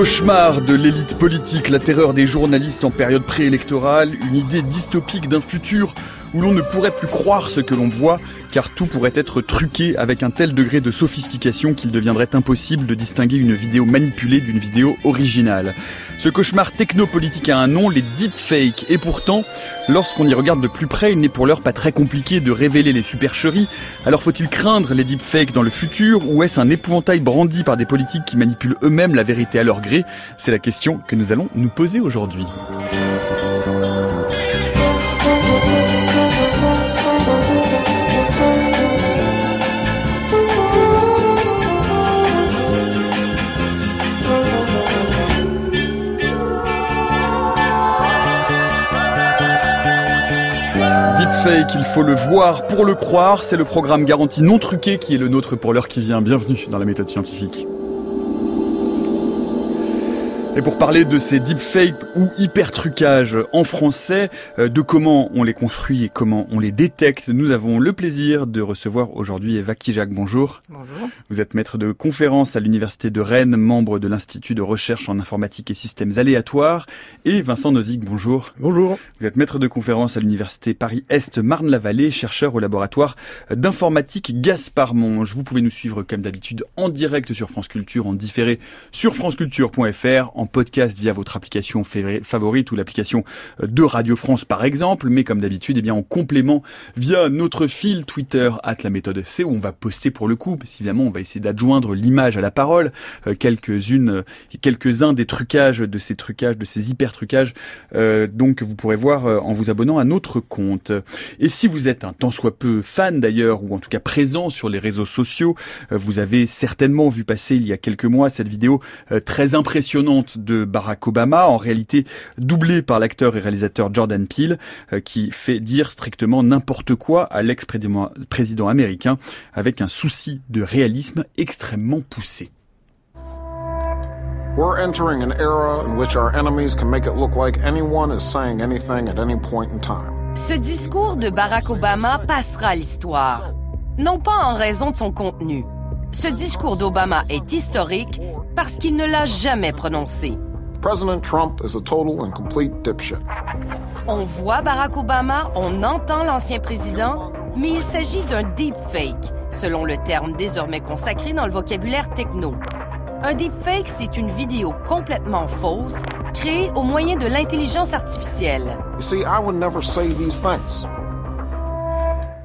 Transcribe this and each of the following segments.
cauchemar de l'élite politique, la terreur des journalistes en période préélectorale, une idée dystopique d'un futur où l'on ne pourrait plus croire ce que l'on voit, car tout pourrait être truqué avec un tel degré de sophistication qu'il deviendrait impossible de distinguer une vidéo manipulée d'une vidéo originale. Ce cauchemar technopolitique a un nom, les deepfakes, et pourtant, lorsqu'on y regarde de plus près, il n'est pour l'heure pas très compliqué de révéler les supercheries. Alors faut-il craindre les deepfakes dans le futur, ou est-ce un épouvantail brandi par des politiques qui manipulent eux-mêmes la vérité à leur gré? C'est la question que nous allons nous poser aujourd'hui. Deepfake, il faut le voir pour le croire, c'est le programme garanti non truqué qui est le nôtre pour l'heure qui vient. Bienvenue dans la méthode scientifique. Et pour parler de ces deepfakes ou hyper trucages en français, euh, de comment on les construit et comment on les détecte, nous avons le plaisir de recevoir aujourd'hui Eva Kijak. Bonjour. Bonjour. Vous êtes maître de conférence à l'Université de Rennes, membre de l'Institut de recherche en informatique et systèmes aléatoires. Et Vincent Nozick, bonjour. Bonjour. Vous êtes maître de conférence à l'Université Paris-Est Marne-la-Vallée, chercheur au laboratoire d'informatique Gaspard-Monge. Vous pouvez nous suivre comme d'habitude en direct sur France Culture, en différé sur franceculture.fr, en podcast via votre application favorite ou l'application de Radio France par exemple, mais comme d'habitude, eh bien en complément via notre fil Twitter at la méthode C où on va poster pour le coup, parce qu'évidemment on va essayer d'adjoindre l'image à la parole, euh, quelques-unes, quelques-uns des trucages de ces trucages, de ces hyper trucages, euh, donc vous pourrez voir euh, en vous abonnant à notre compte. Et si vous êtes un tant soit peu fan d'ailleurs, ou en tout cas présent sur les réseaux sociaux, vous avez certainement vu passer il y a quelques mois cette vidéo très impressionnante de Barack Obama, en réalité doublé par l'acteur et réalisateur Jordan Peele, euh, qui fait dire strictement n'importe quoi à l'ex-président américain avec un souci de réalisme extrêmement poussé. We're entering an era in which our enemies can make it look like anyone is saying anything at any point in time. Ce discours de Barack Obama passera l'histoire, non pas en raison de son contenu. Ce discours d'Obama est historique parce qu'il ne l'a jamais prononcé. President Trump is a total and complete dipshit. On voit Barack Obama, on entend l'ancien président, mais il s'agit d'un deepfake, selon le terme désormais consacré dans le vocabulaire techno. Un deepfake, c'est une vidéo complètement fausse, créée au moyen de l'intelligence artificielle. You see, I would never say these things.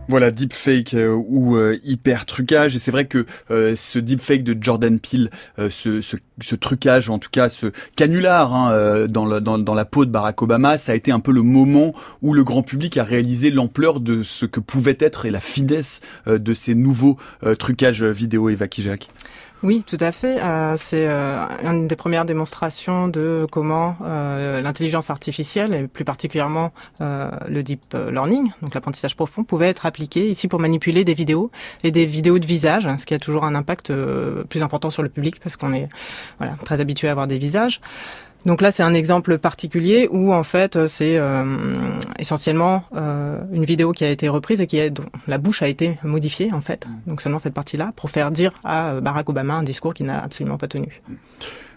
Voilà, deepfake euh, ou euh, hyper trucage. Et c'est vrai que euh, ce deepfake de Jordan Peele, ce, ce, ce, trucage, en tout cas ce canular hein, dans, la, dans, dans, la peau de Barack Obama, ça a été un peu le moment où le grand public a réalisé l'ampleur de ce que pouvait être et la finesse de ces nouveaux trucages vidéo et Jacques. Oui, tout à fait. Euh, c'est euh, une des premières démonstrations de comment euh, l'intelligence artificielle, et plus particulièrement le deep learning, donc l'apprentissage profond, pouvait être appliqué ici pour manipuler des vidéos et des vidéos de visage, ce qui a toujours un impact plus important sur le public parce qu'on est très habitué à avoir des visages. Donc là, c'est un exemple particulier où en fait, c'est euh, essentiellement euh, une vidéo qui a été reprise et qui est dont la bouche a été modifiée en fait. Mm. Donc seulement cette partie-là pour faire dire à Barack Obama un discours qu'il n'a absolument pas tenu.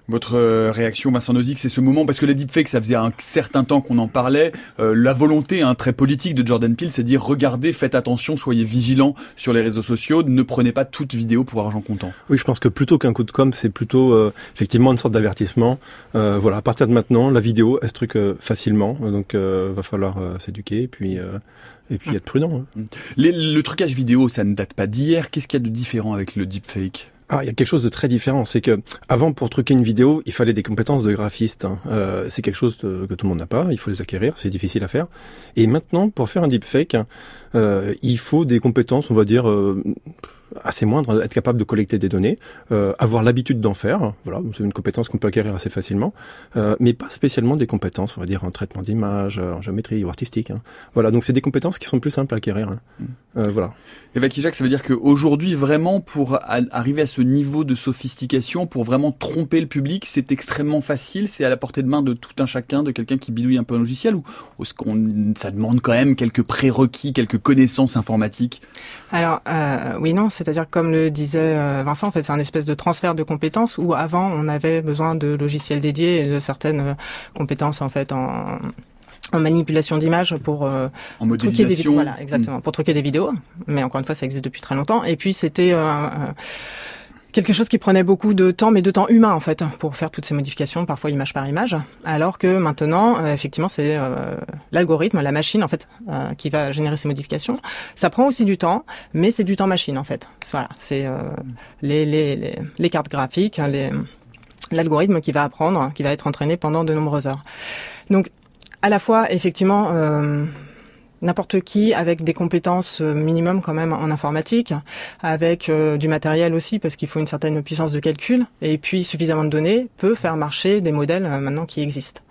Votre euh, réaction, Vincent Nozick, c'est ce moment, parce que les deepfakes, ça faisait un certain temps qu'on en parlait. Euh, la volonté hein, très politique de Jordan Peele, c'est de dire, regardez, faites attention, soyez vigilants sur les réseaux sociaux, ne prenez pas toute vidéo pour argent comptant. Oui, je pense que plutôt qu'un coup de com', c'est plutôt euh, effectivement une sorte d'avertissement. voilà, à partir de maintenant, la vidéo, elle se truc facilement, donc va falloir s'éduquer et puis et puis être prudent. Hein. le trucage vidéo, ça ne date pas d'hier. Qu'est-ce qu'il y a de différent avec le deepfake? Ah, il y a quelque chose de très différent. C'est que avant, pour truquer une vidéo, il fallait des compétences de graphiste. Hein. Euh, c'est quelque chose que tout le monde n'a pas. Il faut les acquérir. C'est difficile à faire. Et maintenant, pour faire un deepfake, euh, il faut des compétences, on va dire. Euh, assez moindre, être capable de collecter des données, euh, avoir l'habitude d'en faire, voilà, c'est une compétence qu'on peut acquérir assez facilement, euh, mais pas spécialement des compétences, on va dire en traitement d'image, en géométrie ou artistique. Hein. Voilà, donc c'est des compétences qui sont plus simples à acquérir. Hein. Mm. Euh, voilà. Et Vaki Jacques, ça veut dire qu'aujourd'hui, vraiment, pour arriver à ce niveau de sophistication, pour vraiment tromper le public, c'est extrêmement facile, c'est à la portée de main de tout un chacun, de quelqu'un qui bidouille un peu un logiciel, ou est-ce qu'on ça demande quand même quelques prérequis, quelques connaissances informatiques? Alors, oui, non, c'est-à-dire comme le disait Vincent, en fait, c'est un espèce de transfert de compétences où avant on avait besoin de logiciels dédiés et de certaines compétences en fait en en manipulation d'images pour euh, en modélisation. Des vidéos, voilà, exactement, pour truquer des vidéos. Mais encore une fois, ça existe depuis très longtemps. Et puis c'était euh, euh, quelque chose qui prenait beaucoup de temps, mais de temps humain en fait, pour faire toutes ces modifications, parfois image par image. Alors que maintenant, effectivement, c'est l'algorithme, la machine en fait, qui va générer ces modifications. Ça prend aussi du temps, mais c'est du temps machine en fait. Voilà, c'est les, les, les, les, cartes graphiques, l'algorithme qui va apprendre, qui va être entraîné pendant de nombreuses heures. Donc à la fois, effectivement, euh, n'importe qui avec des compétences euh, minimum quand même en informatique, avec euh, du matériel aussi parce qu'il faut une certaine puissance de calcul et puis suffisamment de données peut faire marcher des modèles maintenant qui existent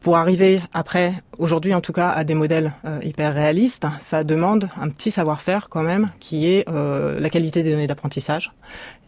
pour arriver après, aujourd'hui en tout cas, à des modèles euh, hyper réalistes, ça demande un petit savoir-faire quand même, qui est euh, la qualité des données d'apprentissage,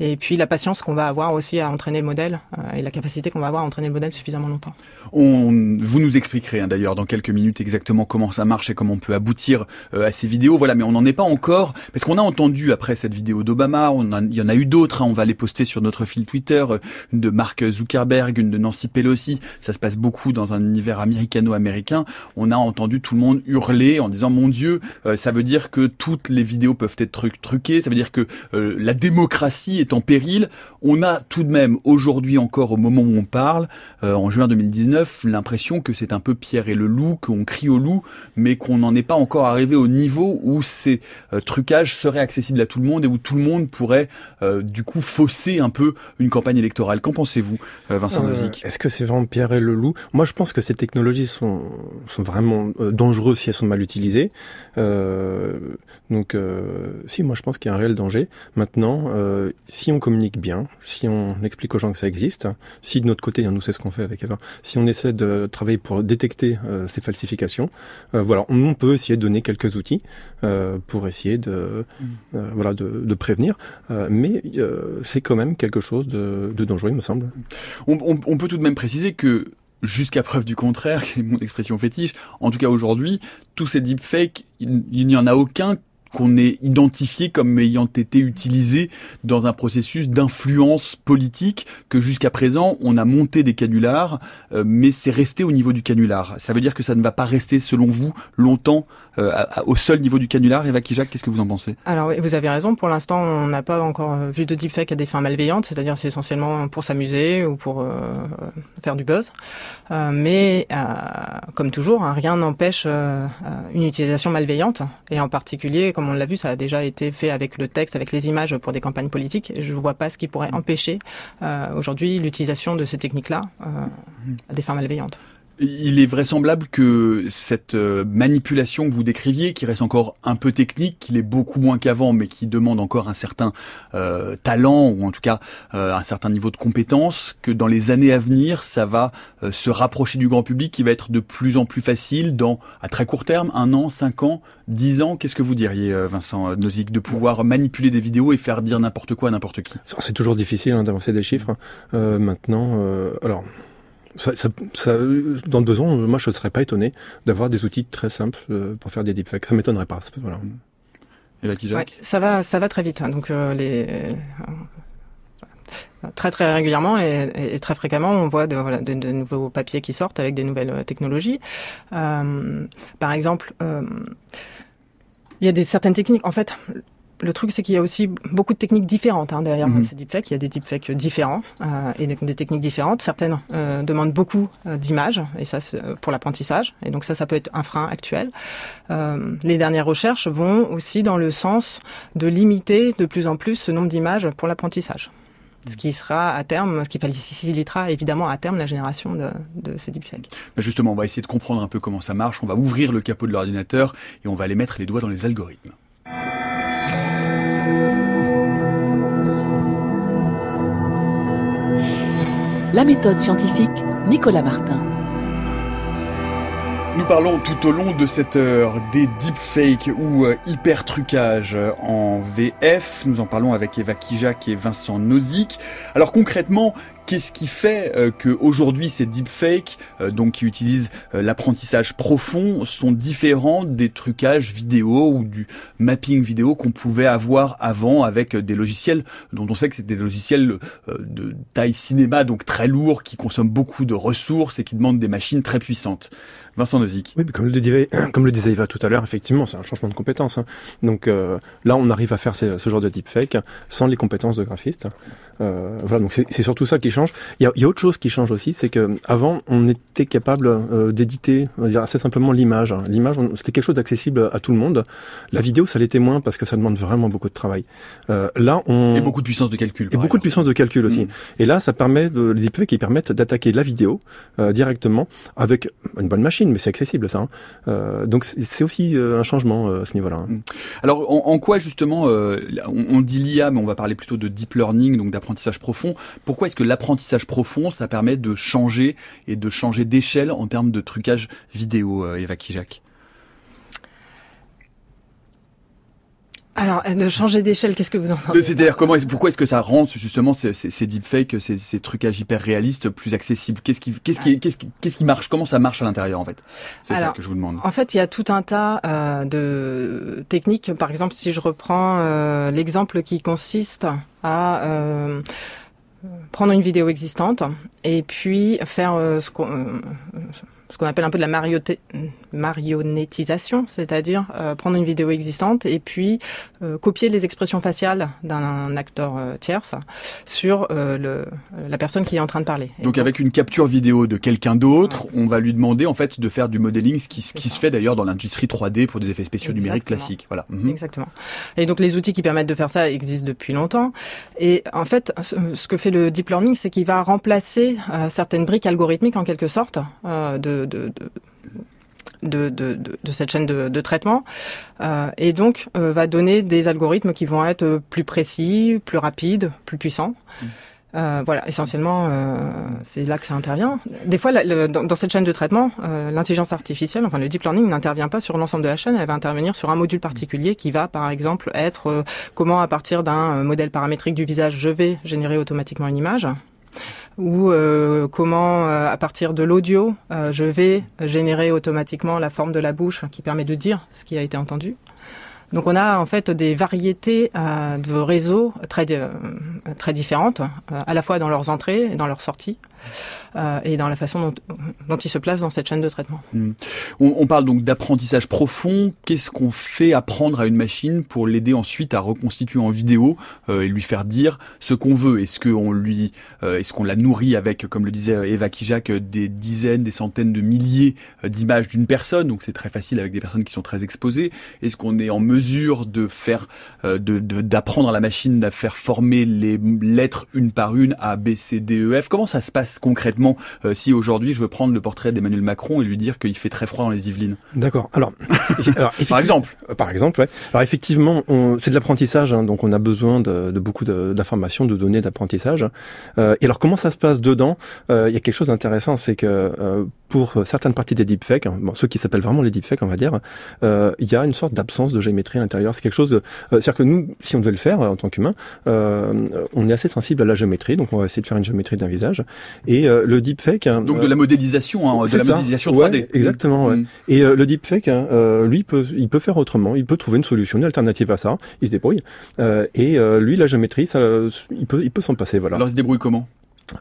et puis la patience qu'on va avoir aussi à entraîner le modèle, euh, et la capacité qu'on va avoir à entraîner le modèle suffisamment longtemps. On, vous nous expliquerez hein, d'ailleurs dans quelques minutes exactement comment ça marche et comment on peut aboutir à ces vidéos. Voilà, mais on n'en est pas encore, parce qu'on a entendu après cette vidéo d'Obama, il y en a eu d'autres, hein, on va les poster sur notre fil Twitter, une de Mark Zuckerberg, une de Nancy Pelosi, ça se passe beaucoup dans un univers américano-américain, on a entendu tout le monde hurler en disant mon Dieu, euh, ça veut dire que toutes les vidéos peuvent être truquées, ça veut dire que euh, la démocratie est en péril. On a tout de même aujourd'hui encore au moment où on parle, euh, en juin 2019, l'impression que c'est un peu Pierre et le loup, qu'on crie au loup, mais qu'on n'en est pas encore arrivé au niveau où ces trucages seraient accessibles à tout le monde et où tout le monde pourrait du coup fausser un peu une campagne électorale. Qu'en pensez-vous, Vincent Nozick? Est-ce que c'est vraiment Pierre et le loup? Moi, je pense que c'est technologies sont, sont vraiment euh, dangereuses si elles sont mal utilisées. Euh, donc, euh, si, moi je pense qu'il y a un réel danger. Maintenant, si on communique bien, si on explique aux gens que ça existe, si de notre côté, nous c'est ce qu'on fait avec Eva, si on essaie de travailler pour détecter ces falsifications, voilà, on peut essayer de donner quelques outils pour essayer de, mm. voilà, de, de prévenir. mais c'est quand même quelque chose de, de dangereux, il me semble. On, on, on peut tout de même préciser que jusqu'à preuve du contraire, qui est mon expression fétiche, en tout cas aujourd'hui, tous ces deepfakes, il, il n'y en a aucun qu'on ait identifié comme ayant été utilisé dans un processus d'influence politique que jusqu'à présent on a monté des canulars euh, mais c'est resté au niveau du canular. Ça veut dire que ça ne va pas rester selon vous longtemps euh, au seul niveau du canular Eva Kijak, qu'est-ce que vous en pensez? Alors vous avez raison, pour l'instant on n'a pas encore vu de deepfake à des fins malveillantes, c'est-à-dire c'est essentiellement pour s'amuser ou pour euh, faire du buzz. mais comme toujours, hein, rien n'empêche une utilisation malveillante et en particulier comme on l'a vu, ça a déjà été fait avec le texte, avec les images pour des campagnes politiques. Je ne vois pas ce qui pourrait empêcher euh, aujourd'hui l'utilisation de ces techniques-là euh, à des fins malveillantes. Il est vraisemblable que cette euh, manipulation que vous décriviez, qui reste encore un peu technique, qu'il est beaucoup moins qu'avant, mais qui demande encore un certain euh, talent ou en tout cas euh, un certain niveau de compétence, que dans les années à venir, ça va se rapprocher du grand public, qui va être de plus en plus facile dans à très court terme, un an, cinq ans, dix ans. Qu'est-ce que vous diriez, Vincent Nozick, de pouvoir manipuler des vidéos et faire dire n'importe quoi à n'importe qui? C'est toujours difficile hein, d'avancer des chiffres. maintenant, alors ça, ça, ça, dans deux ans, moi, je ne serais pas étonné d'avoir des outils très simples euh, pour faire des deepfakes. Ça m'étonnerait pas. Voilà. Et là, ouais, ça va, ça va très vite. Hein. Donc euh, les euh, très très régulièrement et, et, très fréquemment, on voit de, voilà, de, de, nouveaux papiers qui sortent avec des nouvelles technologies. Euh, par exemple, euh, il y a des certaines techniques. En fait, le truc, c'est qu'il y a aussi beaucoup de techniques différentes hein, derrière mhm. ces deepfakes. Il y a des deepfakes différents euh, et des, techniques différentes. Certaines euh, demandent beaucoup euh, d'images, et ça, c'est pour l'apprentissage. Et donc ça, ça peut être un frein actuel. Les dernières recherches vont aussi dans le sens de limiter de plus en plus ce nombre d'images pour l'apprentissage. Ce qui sera à terme, ce qui facilitera évidemment à terme la génération de, de ces deepfakes. Justement, on va essayer de comprendre un peu comment ça marche. On va ouvrir le capot de l'ordinateur et on va aller mettre les doigts dans les algorithmes. La méthode scientifique, Nicolas Martin. Nous parlons tout au long de cette heure des deepfakes ou euh, hyper trucages en VF. Nous en parlons avec Eva Kijak et Vincent Nozick. Alors concrètement, Qu'est-ce qui fait euh, que aujourd'hui ces deepfakes, euh, donc qui utilisent euh, l'apprentissage profond, sont différents des trucages vidéo ou du mapping vidéo qu'on pouvait avoir avant avec des logiciels dont on sait que c'est des logiciels de taille cinéma, donc très lourds, qui consomment beaucoup de ressources et qui demandent des machines très puissantes. Vincent Nozick. Oui, comme le disait, comme le disait Eva tout à l'heure, effectivement, c'est un changement de compétences. Hein. Donc euh, là, on arrive à faire ce, ce, genre de deepfake sans les compétences de graphiste. Euh, voilà, donc c'est surtout ça qui change. Il y a, il y a autre chose qui change aussi, c'est que avant, on était capable euh, d'éditer, on va dire assez simplement l'image. L'image, c'était quelque chose d'accessible à tout le monde. La vidéo, ça l'était moins parce que ça demande vraiment beaucoup de travail. Là, on et beaucoup de puissance de calcul. Et beaucoup de puissance de calcul aussi. Mm. Et là, ça permet de, les deepfakes qui permettent d'attaquer la vidéo directement avec une bonne machine mais c'est accessible ça. Hein. Euh, donc c'est aussi euh, un changement euh, à ce niveau-là. Hein. Mm. Alors en, quoi justement, on, dit l'IA, mais on va parler plutôt de deep learning, donc d'apprentissage profond. Pourquoi est-ce que l'apprentissage profond, ça permet de changer et de changer d'échelle en termes de trucage vidéo, Eva Kijak? Alors, euh, de changer d'échelle, qu'est-ce que vous entendez C'est-à-dire, comment, pourquoi est-ce que ça rend justement ces, ces, ces deepfakes, ces, ces trucages hyper réalistes plus accessibles? Qu'est-ce qui, qu'est-ce qui, qu'est-ce qui, qu'est-ce qui marche? Comment ça marche à l'intérieur en fait? C'est ça que je vous demande. En fait, il y a tout un tas euh, de techniques. Par exemple, si je reprends euh, l'exemple qui consiste à euh, prendre une vidéo existante et puis faire euh, ce qu'on ce qu'on appelle un peu de la marionnettisation, c'est-à-dire euh, prendre une vidéo existante et puis euh, copier les expressions faciales d'un acteur euh, tierce sur le, la personne qui est en train de parler. Donc, avec une capture vidéo de quelqu'un d'autre, on va lui demander en fait de faire du modeling, ce qui, qui se fait d'ailleurs dans l'industrie 3D pour des effets spéciaux numériques classiques. Voilà. Mhm. Exactement. Et donc les outils qui permettent de faire ça existent depuis longtemps. Et en fait, ce que fait le deep learning, c'est qu'il va remplacer certaines briques algorithmiques en quelque sorte de de, de, de cette chaîne de, traitement euh, et donc euh, va donner des algorithmes qui vont être plus précis, plus rapides, plus puissants. Euh, voilà, essentiellement, c'est là que ça intervient. Des fois, dans, cette chaîne de traitement, l'intelligence artificielle, enfin le deep learning, n'intervient pas sur l'ensemble de la chaîne, elle va intervenir sur un module particulier qui va, par exemple, être comment, à partir d'un modèle paramétrique du visage, je vais générer automatiquement une image ou euh, comment, euh, à partir de l'audio, euh, je vais générer automatiquement la forme de la bouche qui permet de dire ce qui a été entendu. Donc on a en fait des variétés de réseaux très, très différentes, à la fois dans leurs entrées et dans leurs sorties. Euh, et dans la façon dont, il se place dans cette chaîne de traitement. Hmm. On, parle donc d'apprentissage profond. Qu'est-ce qu'on fait apprendre à une machine pour l'aider ensuite à reconstituer en vidéo euh, et lui faire dire ce qu'on veut? Est-ce qu'on lui, euh, est-ce qu'on la nourrit avec, comme le disait Eva Kijak, des dizaines, des centaines de milliers d'images d'une personne? Donc c'est très facile avec des personnes qui sont très exposées. Est-ce qu'on est en mesure de faire, de, d'apprendre à la machine à faire former les lettres une par une A, B, C, D, E, F? Comment ça se passe concrètement euh, si aujourd'hui je veux prendre le portrait d'Emmanuel Macron et lui dire qu'il fait très froid dans les Yvelines D'accord. Alors, par exemple. Euh, par exemple, ouais. Alors effectivement, c'est de l'apprentissage, hein, donc on a besoin de, de beaucoup d'informations, de, données d'apprentissage. Euh, et alors comment ça se passe dedans? Euh, Il y a quelque chose d'intéressant, c'est que euh, pour certaines parties des deepfakes, hein, bon, ceux qui s'appellent vraiment les deepfakes, on va dire, il y a une sorte d'absence de géométrie à l'intérieur. C'est quelque chose, de, c'est-à-dire que nous, si on devait le faire en tant qu'humain, on est assez sensible à la géométrie, donc on va essayer de faire une géométrie d'un visage. Et euh, le deepfake. Hein, Donc de la modélisation, hein, de la modélisation 3D. exactement. Ouais. Mm. Et euh, le deepfake, hein, euh, lui, peut, il peut faire autrement. Il peut trouver une solution, une alternative à ça. Il se débrouille. et lui, la géométrie, ça, il peut, il peut s'en passer. Voilà. Alors, il se débrouille comment?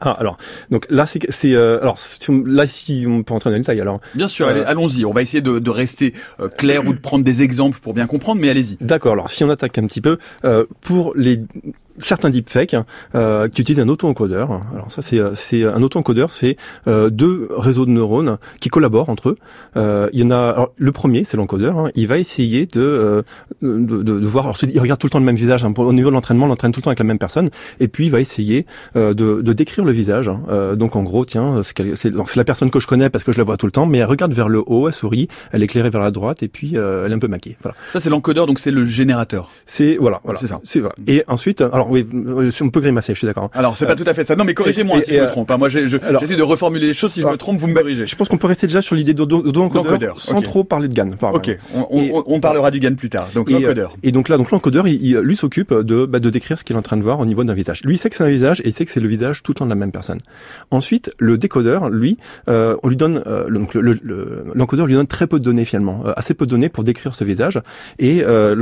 Ah alors donc là c'est c'est alors si là si on peut entrer dans les détails alors bien sûr allons-y on va essayer de, de rester clair ou de prendre des exemples pour bien comprendre mais allez-y d'accord alors si on attaque un petit peu pour les certains deepfakes euh, qui utilisent un auto-encodeur. Alors ça, c'est, c'est un auto-encodeur, c'est euh, deux réseaux de neurones qui collaborent entre eux. Euh, il y en a. Alors, le premier, c'est l'encodeur. Hein, il va essayer de, euh, de, de, de, voir. Alors, il regarde tout le temps le même visage. Hein, au niveau de l'entraînement, il entraîne tout le temps avec la même personne. Et puis, il va essayer euh, de, de, décrire le visage. Hein. Euh, donc, en gros, tiens, c'est, c'est, la personne que je connais parce que je la vois tout le temps, mais elle regarde vers le haut, elle sourit, elle est éclairée vers la droite, et puis elle est un peu maquée. Voilà. Ça, c'est l'encodeur, donc c'est le générateur. C'est voilà, voilà. C'est ça. C'est, voilà. Et ensuite, alors alors oui, euh, on peut grimacer, je suis d'accord. Alors c'est pas tout à fait ça. Non, mais corrigez-moi si je me euh, trompe. hein. Moi, j'essaie de reformuler les choses. Si je me Alors, trompe, vous me bah, corrigez. Je pense qu'on peut rester déjà sur l'idée D'encodeur, sans trop parler de GAN. Ok, on, parlera du GAN plus tard. Donc euh, l'encodeur. Et donc là, donc l'encodeur, lui s'occupe de, bah, de décrire ce qu'il est en train de voir au niveau d'un visage. Lui il sait que c'est un visage et il sait que c'est le visage tout le temps de la même personne. Ensuite, le décodeur, lui, euh, on lui donne, euh, donc le- le- le- l'encodeur lui donne très peu de données finalement, euh, assez peu de données pour décrire ce visage. Et euh,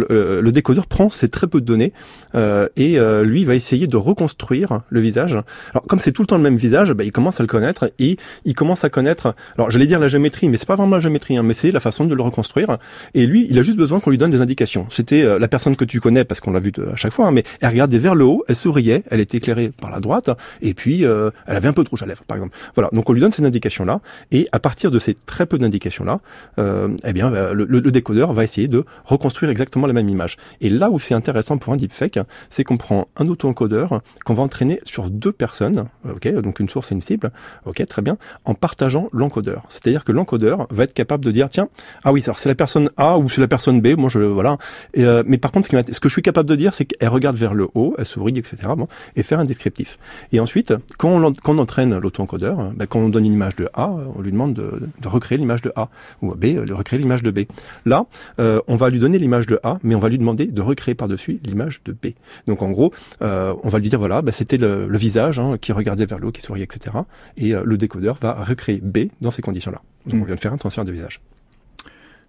le, décodeur prend ces très peu de données euh, et euh, lui va essayer de reconstruire le visage. Alors comme c'est tout le temps le même visage, bah, il commence à le connaître et il commence à connaître. Alors j'allais dire la géométrie, mais c'est pas vraiment la géométrie, hein, mais c'est la façon de le reconstruire. Et lui, il a juste besoin qu'on lui donne des indications. C'était euh, la personne que tu connais parce qu'on l'a vu de- à chaque fois, hein, mais elle regardait vers le haut, elle souriait, elle était éclairée par la droite, et puis euh, elle avait un peu de rouge à lèvres, par exemple. Voilà, donc on lui donne ces indications-là, et à partir de ces très peu d'indications-là, euh, eh bien le, le- le décodeur va essayer de reconstruire exactement la même image. Et là où c'est intéressant pour un deepfake, c'est qu'on prend un auto-encodeur qu'on va entraîner sur deux personnes, ok, donc une source et une cible, ok, très bien, en partageant l'encodeur. C'est-à-dire que l'encodeur va être capable de dire, tiens, ah oui, c'est la personne A ou c'est la personne B, moi je voilà. Et, euh, mais par contre, ce, que je suis capable de dire, c'est qu'elle regarde vers le haut, elle sourit, etc. Bon, et faire un descriptif. Et ensuite, quand on, entraîne l'auto-encodeur, euh, bah, quand on donne une image de A, on lui demande de, recréer l'image de A, ou B, euh, de recréer l'image de B. Là, euh, on va lui donner l'image de A, mais on va lui demander de recréer par-dessus l'image de B. Donc en gros, on va lui dire voilà, bah, c'était le, le visage hein, qui regardait vers le haut, qui souriait, etc. Et euh, le décodeur va recréer B dans ces conditions-là. Donc Mm. on vient de faire un transfert de visage.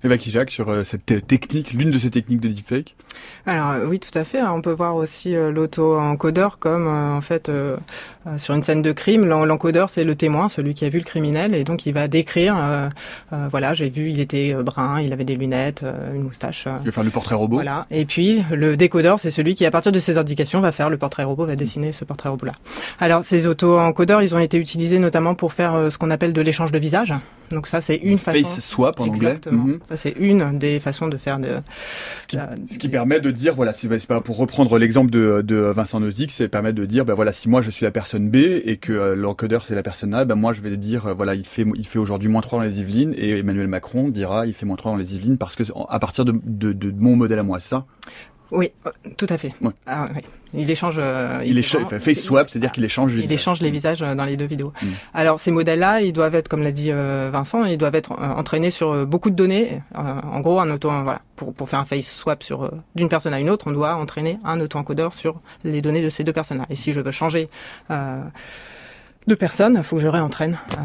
Eva Kijak sur euh, cette euh, technique, l'une de ces techniques de deepfake. Alors euh, oui, tout à fait. On peut voir aussi euh, l'auto-encodeur comme euh, en fait euh, euh, sur une scène de crime, l'en- l'encodeur c'est le témoin, celui qui a vu le criminel, et donc il va décrire. euh, euh, voilà, j'ai vu, il était euh, brun, il avait des lunettes, euh, une moustache. euh, Il va faire le portrait robot. Voilà. Et puis le décodeur, c'est celui qui, à partir de ces indications, va faire le portrait robot, va dessiner ce portrait robot-là. Alors ces auto-encodeurs, ils ont été utilisés notamment pour faire euh, ce qu'on appelle de l'échange de visage. Donc ça, c'est une façon. Face swap en anglais. Exactement. Mhm. Ça, c'est une des façons de faire de. Ce qui, Euh, ce qui permet de dire, voilà, c'est c'est pas pour reprendre l'exemple de, de Vincent Nozick, c'est permettre de dire, ben voilà, si moi je suis la personne B et que euh, l'encodeur c'est la personne A, ben moi je vais dire, euh, voilà, il fait, il fait aujourd'hui moins 3 dans les Yvelines et Emmanuel Macron dira, il fait moins 3 dans les Yvelines parce que à partir de, mon modèle à moi, ça? Oui, euh, tout à fait. Ouais. Ah, oui. Il échange. euh, Il, échange, vraiment- fait swap, c'est-à-dire qu'il échange les Il visages. échange les visages euh, dans les deux vidéos. Mm. Alors ces modèles-là, ils doivent être, comme l'a dit euh, Vincent, ils doivent être entraînés sur beaucoup de données. Euh, en gros, un auto, voilà, pour, pour faire un face swap sur d'une personne à une autre, on doit entraîner un auto-encodeur sur les données de ces deux personnes-là. Et si je veux changer de personne, il faut que je réentraîne euh,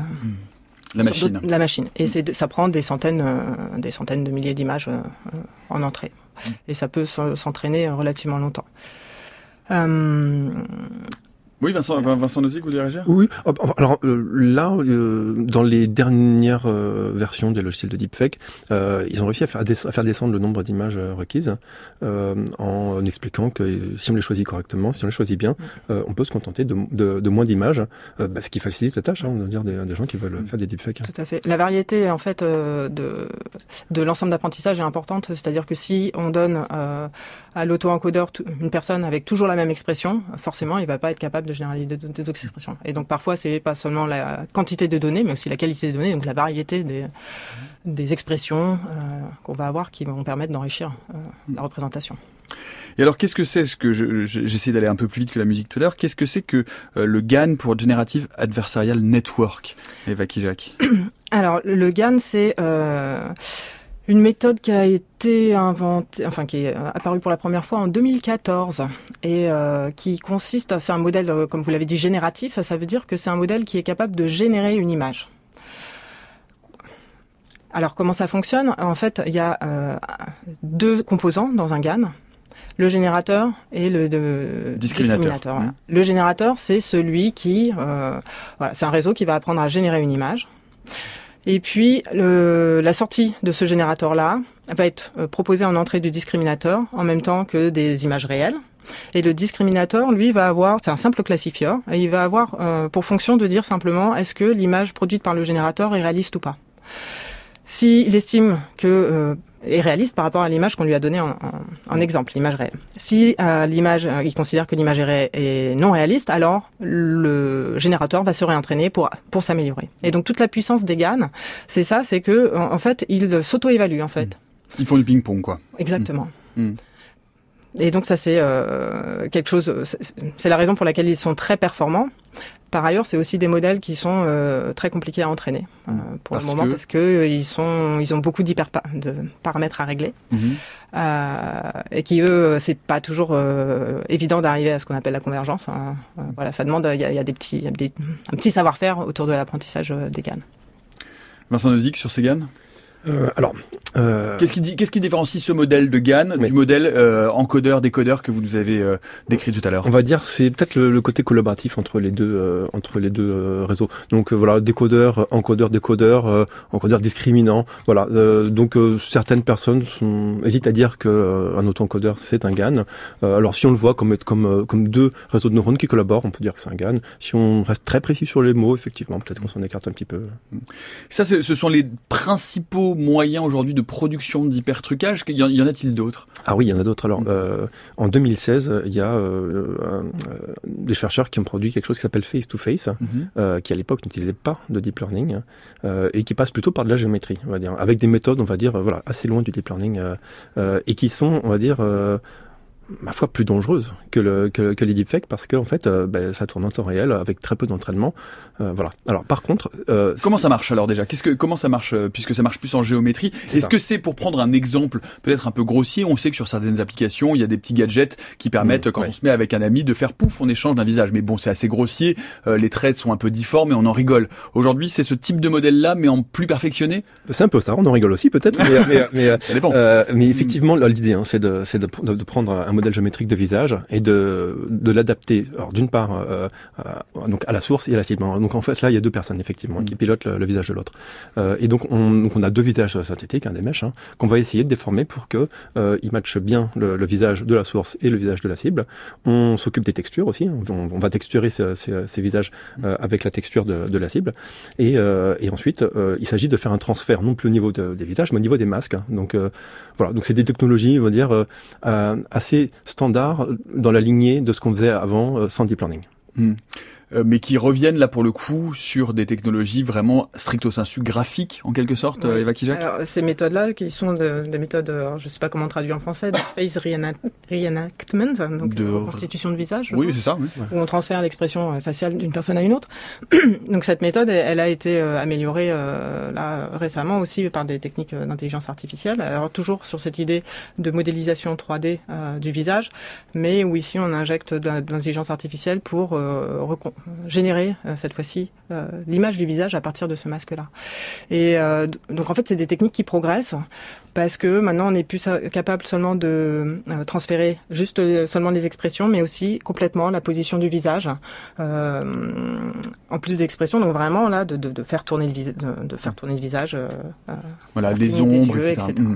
La machine. la machine. Et c'est, ça prend des centaines, des centaines de milliers d'images en entrée. Et ça peut s'en- s'entraîner relativement longtemps. Euh, Oui, Vincent, Vincent Nozick, vous voulez réagir? Oui, alors euh, là, euh, dans les dernières euh, versions des logiciels de deepfake, ils ont réussi à faire, des- à faire descendre le nombre d'images requises en expliquant que si on les choisit correctement, si on les choisit bien, euh, on peut se contenter de, de, de moins d'images, bah, ce qui facilite la tâche, hein, on va dire des, des gens qui veulent faire des deepfakes. Tout à fait. La variété, en fait, de, de l'ensemble d'apprentissage est importante. C'est-à-dire que si on donne à l'auto-encodeur une personne avec toujours la même expression, forcément, il va pas être capable de généraliser d'autres d'autres expressions. Et donc, parfois, c'est pas seulement la quantité de données, mais aussi la qualité des données, donc la variété des, des expressions euh, qu'on va avoir qui vont permettre d'enrichir euh, la représentation. Et alors, qu'est-ce que c'est ce que je- je- j'essaie d'aller un peu plus vite que la musique tout à l'heure Qu'est-ce que c'est que euh, le GAN pour Generative Adversarial Network? Eva Kijak. Alors, le GAN, c'est une méthode qui a été inventée, enfin qui est apparue pour la première fois en 2014 et euh, qui consiste, c'est un modèle, euh, comme vous l'avez dit, génératif. Ça veut dire que c'est un modèle qui est capable de générer une image. Alors, comment ça fonctionne? En fait, il y a euh, deux composants dans un GAN. Le générateur et le de- Discriminateur. Mmh. Le générateur, c'est celui qui, euh, voilà, c'est un réseau qui va apprendre à générer une image. Et puis, le, la sortie de ce générateur-là va être euh, proposée en entrée du discriminateur en même temps que des images réelles. Et le discriminateur, lui, va avoir, c'est un simple classifieur, et il va avoir euh, pour fonction de dire simplement est-ce que l'image produite par le générateur est réaliste ou pas. S'il estime que euh, est réaliste par rapport à l'image qu'on lui a donnée en, en- en exemple, l'image réelle. Si euh, l'image, euh, il considère que l'image est, est non réaliste, alors le générateur va se réentraîner pour pour s'améliorer. Et donc toute la puissance des GAN, c'est ça, c'est que en, en fait, il s'auto-évalue en fait. Ils font du ping-pong, quoi. Exactement. Mm. Et donc ça c'est euh, quelque chose, c'est la raison pour laquelle ils sont très performants. Par ailleurs, c'est aussi des modèles qui sont euh, très compliqués à entraîner euh, pour Parce le moment que parce que ils sont, ils ont beaucoup d'hyper de paramètres à régler euh, et qui eux, c'est pas toujours euh, évident d'arriver à ce qu'on appelle la convergence. hein. Euh, voilà, ça demande, il y a, il y a des petits, il y a des- un petit savoir-faire autour de l'apprentissage euh, des GAN. Vincent Nozick sur ces GAN Euh, alors, euh, Qu'est-ce qui, qu'est-ce qui différencie ce modèle de GAN du modèle euh, encodeur-décodeur que vous nous avez euh, décrit tout à l'heure? On va dire c'est peut-être le, le côté collaboratif entre les deux euh, entre les deux euh, réseaux. Donc voilà, décodeur, encodeur, décodeur, euh, encodeur discriminant. Voilà. euh, donc euh, certaines personnes sont, hésitent à dire que euh, un auto-encodeur c'est un GAN. Euh, alors si on le voit comme comme euh, comme deux réseaux de neurones qui collaborent, on peut dire que c'est un GAN. Si on reste très précis sur les mots, effectivement, peut-être qu'on s'en écarte un petit peu. Ça, ce sont les principaux moyens aujourd'hui de production d'hypertrucage. Y en, y en a-t-il d'autres? Ah oui, il y en a d'autres. Alors, Mm. euh, en 2016, il y a euh, un- euh, des chercheurs qui ont produit quelque chose qui s'appelle face-to-face, euh, qui à l'époque n'utilisait pas de deep learning et qui passe plutôt par de la géométrie, on va dire, avec des méthodes, on va dire, voilà, assez loin du deep learning et qui sont, on va dire, ma foi, plus dangereuses que, le, que, que les deepfakes parce que en fait, euh, ben, ça tourne en temps réel avec très peu d'entraînement. Euh, voilà. Alors, par contre, euh, Comment ça marche alors déjà? Qu'est-ce que comment ça marche euh, puisque ça marche plus en géométrie? Est-ce que c'est pour prendre un exemple peut-être un peu grossier? On sait que sur certaines applications, il y a des petits gadgets qui permettent Mmh, quand ouais. on se met avec un ami de faire pouf, on échange d'un visage. Mais bon, c'est assez grossier, euh, les traits sont un peu difformes et on en rigole. Aujourd'hui, c'est ce type de modèle là mais en plus perfectionné? C'est un peu ça. On en rigole aussi peut-être, mais, mais, mais, mais effectivement, l'idée, hein, c'est de, c'est de, de- de prendre un modèle géométrique de visage et de, de l'adapter. Alors, d'une part, euh, à, donc à la source et à la cible. Donc, en fait, là, il y a deux personnes effectivement Mm. qui pilotent le, le visage de l'autre. Euh, et donc, on, donc, on a deux visages synthétiques, un des mèches, hein, qu'on va essayer de déformer pour que euh, ils matchent bien le, le visage de la source et le visage de la cible. On s'occupe des textures aussi. hein. On, on va texturer ces, ces- ces visages euh, avec la texture de, de la cible. Et, euh, et ensuite, euh, il s'agit de faire un transfert non plus au niveau de- des visages, mais au niveau des masques. hein. Donc euh, voilà, donc c'est des technologies, on va dire, euh, euh, assez standards dans la lignée de ce qu'on faisait avant euh, sans deep learning. Hmm. Euh, mais qui reviennent là pour le coup sur des technologies vraiment stricto sensu graphiques en quelque sorte, euh, Oui. Eva Kijak Alors, ces méthodes-là, qui sont de- des méthodes, euh, je ne sais pas comment traduire en français, de face reenact- reenactment, donc De- reconstitution de visage, Oui, c'est ça. oui. où on transfère l'expression faciale d'une personne à une autre. donc cette méthode, elle, elle a été améliorée euh, là récemment aussi par des techniques d'intelligence artificielle. Alors toujours sur cette idée de modélisation 3D euh, du visage, mais où ici on injecte de l'intelligence artificielle pour euh, générer euh, cette fois-ci euh, l'image du visage à partir de ce masque-là. Et euh, donc en fait, c'est des techniques qui progressent parce que maintenant on n'est plus capable seulement de euh, transférer juste seulement les expressions, mais aussi complètement la position du visage, euh, en plus d'expressions. Donc vraiment là, de, de, de faire tourner le visage, de, de faire tourner le visage, euh, Voilà, les ombres, yeux, etc. etc.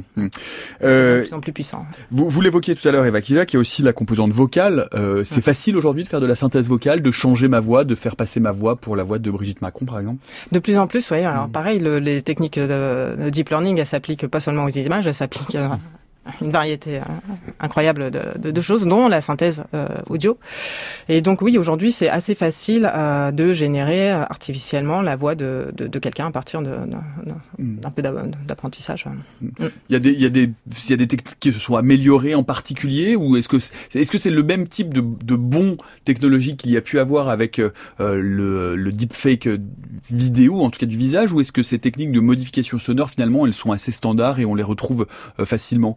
C'est Euh, de plus en plus puissant. Vous, vous l'évoquiez tout à l'heure, Eva Kijak, il y a aussi la composante vocale. C'est facile aujourd'hui de faire de la synthèse vocale, de changer ma voix, de faire passer ma voix pour la voix de Brigitte Macron, par exemple? De plus en plus, oui. Alors Mm. pareil, le- les techniques de, de deep learning, elles s'appliquent pas seulement aux images, elles s'appliquent à une variété euh, incroyable de, de- de choses, dont la synthèse euh, audio. Et donc oui, aujourd'hui, c'est assez facile euh, de générer euh, artificiellement la voix de, de, quelqu'un à partir d'un Hmm. d'un peu d'a- d'apprentissage. Il y a des, il y a des, il y a des techniques qui se sont améliorées en particulier, ou est-ce que c'est, est-ce que c'est le même type de, de bons technologies qu'il y a pu avoir avec euh, le, le deepfake vidéo, en tout cas du visage, ou est-ce que ces techniques de modification sonore finalement elles sont assez standards et on les retrouve facilement,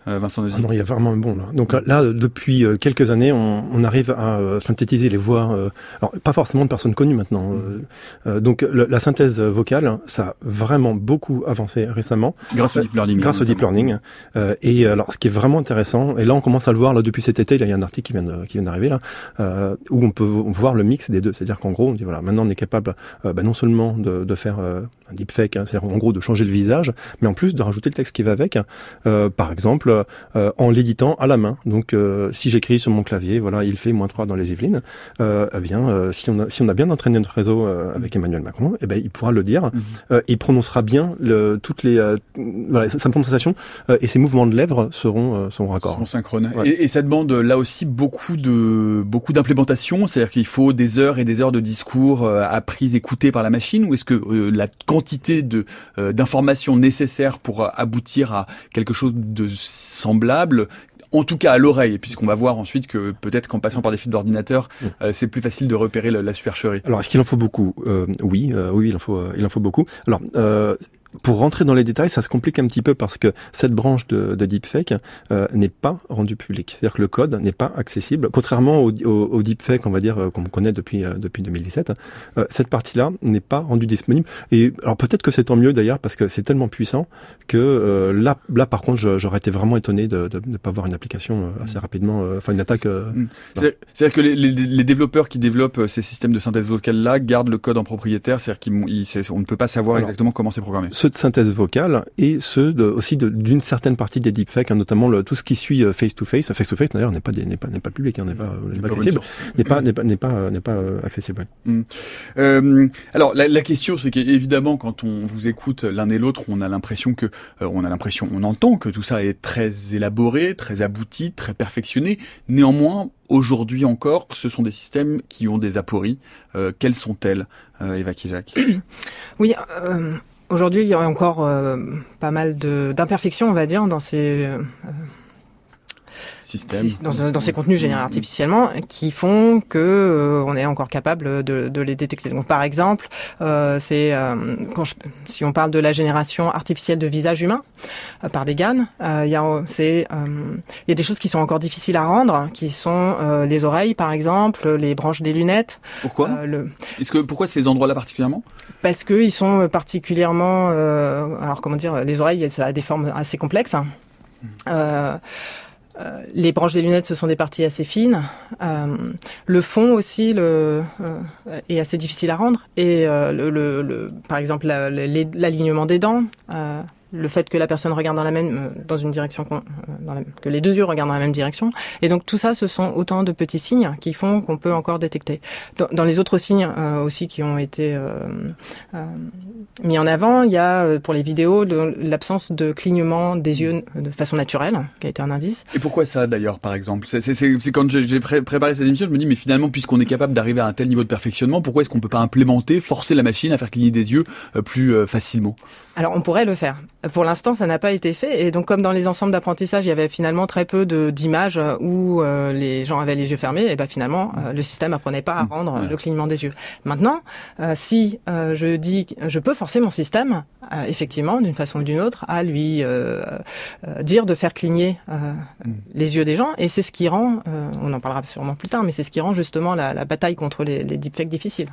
euh, Vincent Ah Nozy non, il y a vraiment un bon là. Donc là, depuis euh, quelques années, on, on arrive à euh, synthétiser les voix. euh, alors pas forcément de personnes connues maintenant. euh, donc le- la synthèse vocale, ça a vraiment beaucoup avancé récemment. Grâce au deep learning. Grâce au deep learning. Euh, et alors, ce qui est vraiment intéressant, et là, on commence à le voir là depuis cet été. Là, il y a un article qui vient de- qui vient d'arriver là, où on peut voir le mix des deux. C'est-à-dire qu'en gros, on dit voilà, maintenant on est capable, bah, non seulement de, de faire un deepfake, hein, c'est-à-dire en gros de changer le visage, mais en plus de rajouter le texte qui va avec. Euh, par exemple, euh, en l'éditant à la main. Donc, euh, si j'écris sur mon clavier, voilà, il fait moins 3 dans les Yvelines. Euh, eh bien, euh, si on a si on a bien entraîné notre réseau avec Emmanuel Macron, eh ben, il pourra le dire. Mhm. Euh, il prononcera bien le, toutes les voilà sa prononciation et ses mouvements de lèvres seront seront raccords. Seront synchrones. Ouais. Et, et ça demande là aussi beaucoup de beaucoup d'implémentation, c'est-à-dire qu'il faut des heures et des heures de discours appris, écoutés par la machine, ou est-ce que euh, la quantité de euh, d'informations nécessaires pour aboutir à quelque chose de semblable en tout cas à l'oreille, puisqu'on va voir ensuite que peut-être qu'en passant par des fils d'ordinateur, euh, c'est plus facile de repérer la, la supercherie. Alors, est-ce qu'il en faut beaucoup? Euh, Oui, euh, oui, il en faut, il en faut beaucoup. Alors, pour rentrer dans les détails, ça se complique un petit peu parce que cette branche de, de deepfake euh, n'est pas rendue publique. C'est-à-dire que le code n'est pas accessible, contrairement au, au, au deepfake, on va dire, euh, qu'on connaît depuis euh, depuis 2017. Euh, cette partie-là n'est pas rendue disponible. Et alors peut-être que c'est tant mieux d'ailleurs parce que c'est tellement puissant que euh, là, là par contre, j'aurais été vraiment étonné de ne pas voir une application euh, assez rapidement, euh, enfin une attaque. euh, Mm. C'est- C'est-à-dire que les, les- les développeurs qui développent ces systèmes de synthèse vocale-là gardent le code en propriétaire, c'est-à-dire qu'on ne peut pas savoir Alors, exactement comment c'est programmé. Ceux de synthèse vocale et ceux de, aussi de- d'une certaine partie des deepfakes, hein, notamment le, tout ce qui suit euh, face-to-face. Face-to-face, d'ailleurs, n'est pas, n'est pas, n'est pas public, hein, n'est pas, accessible, n'est pas, n'est pas, n'est pas, euh, n'est pas euh, accessible. ouais. Euh, alors la, la question, c'est qu'évidemment, quand on vous écoute l'un et l'autre, on a l'impression que, euh, on a l'impression, on entend que tout ça est très élaboré, très abouti, très perfectionné. Néanmoins, aujourd'hui encore, ce sont des systèmes qui ont des apories. Euh, quelles sont-elles, euh, Eva Kijak Oui, euh, aujourd'hui, il y a encore euh, pas mal d'imperfections, on va dire, dans ces, euh, Système. si- dans, dans ces contenus générés artificiellement, qui font que euh, on est encore capable de, de les détecter. Donc, par exemple, c'est quand je- si on parle de la génération artificielle de visage humain par des GAN, il y a c'est il y a des choses qui sont encore difficiles à rendre, qui sont les oreilles, par exemple, les branches des lunettes. Pourquoi? Le, Est-ce que pourquoi ces endroits-là particulièrement? Parce que ils sont particulièrement, euh, alors comment dire, les oreilles, ça a des formes assez complexes. hein. Euh, euh, les branches des lunettes, ce sont des parties assez fines. Euh, le fond aussi le, euh, est assez difficile à rendre. Et euh, le, le- le- par exemple, la- l'alignement des dents, euh, le fait que la personne regarde dans la même, euh, dans une direction, euh, dans la- que les deux yeux regardent dans la même direction. Et donc tout ça, ce sont autant de petits signes qui font qu'on peut encore détecter. Dans, dans les autres signes euh, aussi qui ont été euh, euh, mis en avant, il y a pour les vidéos l'absence de clignement des yeux de façon naturelle, qui a été un indice. Et pourquoi ça d'ailleurs, par exemple? C'est quand j'ai j'ai pré- préparé cette émission, je me dis, mais finalement, puisqu'on est capable d'arriver à un tel niveau de perfectionnement, pourquoi est-ce qu'on peut pas implémenter, forcer la machine à faire cligner des yeux plus facilement? Alors on pourrait le faire. Pour l'instant, ça n'a pas été fait. Et donc comme dans les ensembles d'apprentissage, il y avait finalement très peu d'images où euh, les gens avaient les yeux fermés, et ben finalement, euh, le système apprenait pas à Mmh, rendre euh, le clignement des yeux. Maintenant, euh, si je dis, que je peux forcer mon système, effectivement, d'une façon ou d'une autre, à lui dire de faire cligner Mmh. les yeux des gens. Et c'est ce qui rend, on en parlera sûrement plus tard, mais c'est ce qui rend justement la, la bataille contre les, les deepfakes difficile.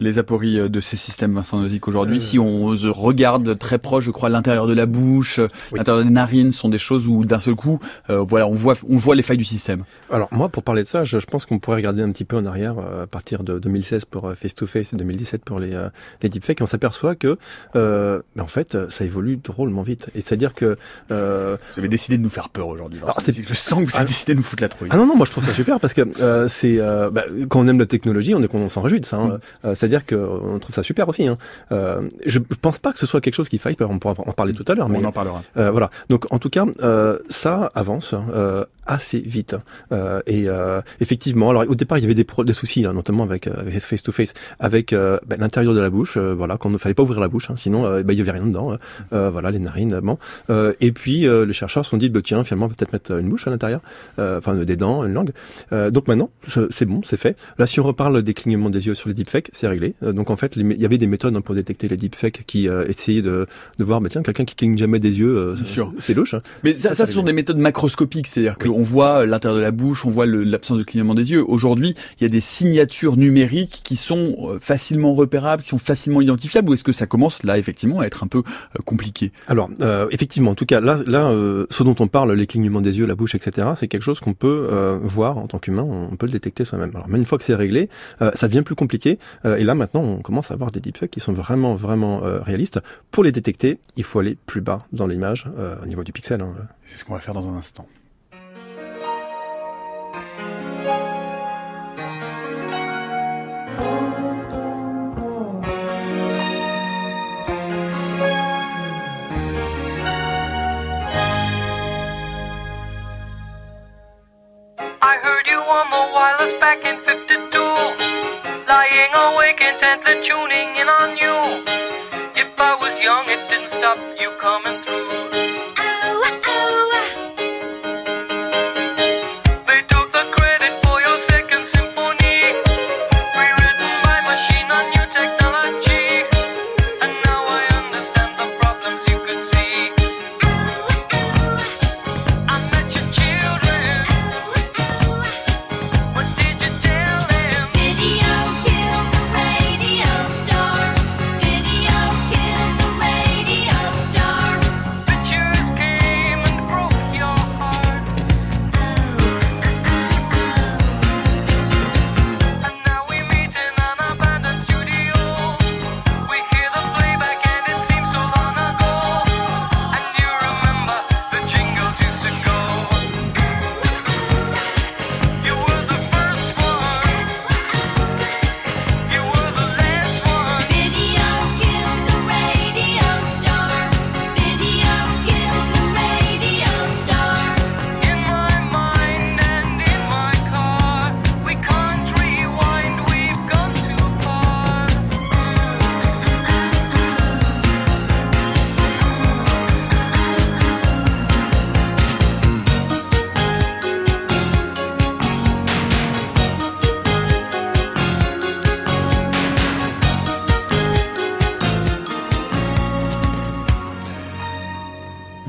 Les apories euh, de ces systèmes Vincent Nozick aujourd'hui Euh. Si on se regarde très proche, je crois, l'intérieur de la bouche, euh, Oui. l'intérieur des narines, sont des choses où d'un seul coup, euh, voilà, on voit, on voit les failles du système. Alors moi, pour parler de ça, je, je pense qu'on pourrait regarder un petit peu en arrière euh, à partir de 2016 pour Face to Face et 2017 pour les euh, les deepfakes. Et on s'aperçoit que, euh, ben, en fait, ça évolue drôlement vite. Et c'est-à-dire que euh, Vous avez décidé de nous faire peur aujourd'hui. Je sens que vous avez Ah. décidé de nous foutre la trouille. Ah non, non, moi je trouve ça super parce que euh, c'est euh, bah, quand on aime la technologie, on, est, on s'en réjouit de ça. hein. Mm. C'est-à-dire qu'on trouve ça super aussi. Hein. Euh, je pense pas que ce soit quelque chose qui faille, on pourra en parler tout à l'heure, mais on en parlera. euh, voilà. Donc en tout cas, euh, ça avance euh, assez vite. Euh, et euh, effectivement, alors au départ il y avait des, pro- des soucis, hein, notamment avec, euh, avec face to face, avec euh, bah, l'intérieur de la bouche. euh, voilà, qu'on ne fallait pas ouvrir la bouche, hein, sinon euh, bah, il y avait rien dedans. hein. Euh, voilà, les narines. Bon. Euh, et puis euh, les chercheurs se sont dit, bah, tiens, finalement on va peut-être mettre une bouche à l'intérieur, euh, enfin des dents, une langue. Euh, donc maintenant, ce- c'est bon, c'est fait. Là, si on reparle des clignements des yeux sur les deepfakes, c'est réglé. Euh, donc en fait, les il y avait des méthodes hein, pour détecter les deepfakes qui euh, essayaient de, de voir, bah, tiens, quelqu'un qui cligne jamais des yeux, euh, c'est louche. hein. Mais ça, Ça, ce sont des méthodes macroscopiques, c'est-à-dire qu'on voit l'intérieur de la bouche, on voit l'absence de clignement des yeux. Aujourd'hui, il y a des signatures numériques qui sont euh, facilement repérables, qui sont facilement identifiables, ou est-ce que ça commence là effectivement à être un peu euh, compliqué? Alors, euh, effectivement, en tout cas, là, là euh, ce dont on parle, les clignements des yeux, la bouche, etc., c'est quelque chose qu'on peut euh, voir en tant qu'humain, on peut le détecter soi-même. Alors, même une fois que c'est réglé, euh, ça devient plus compliqué. euh, et là, maintenant, on commence à avoir des deepfakes qui sont vraiment, vraiment euh, réalistes. Pour les détecter, il faut aller plus bas dans l'image, euh, au niveau du pixel. hein. C'est ce qu'on va faire dans un instant.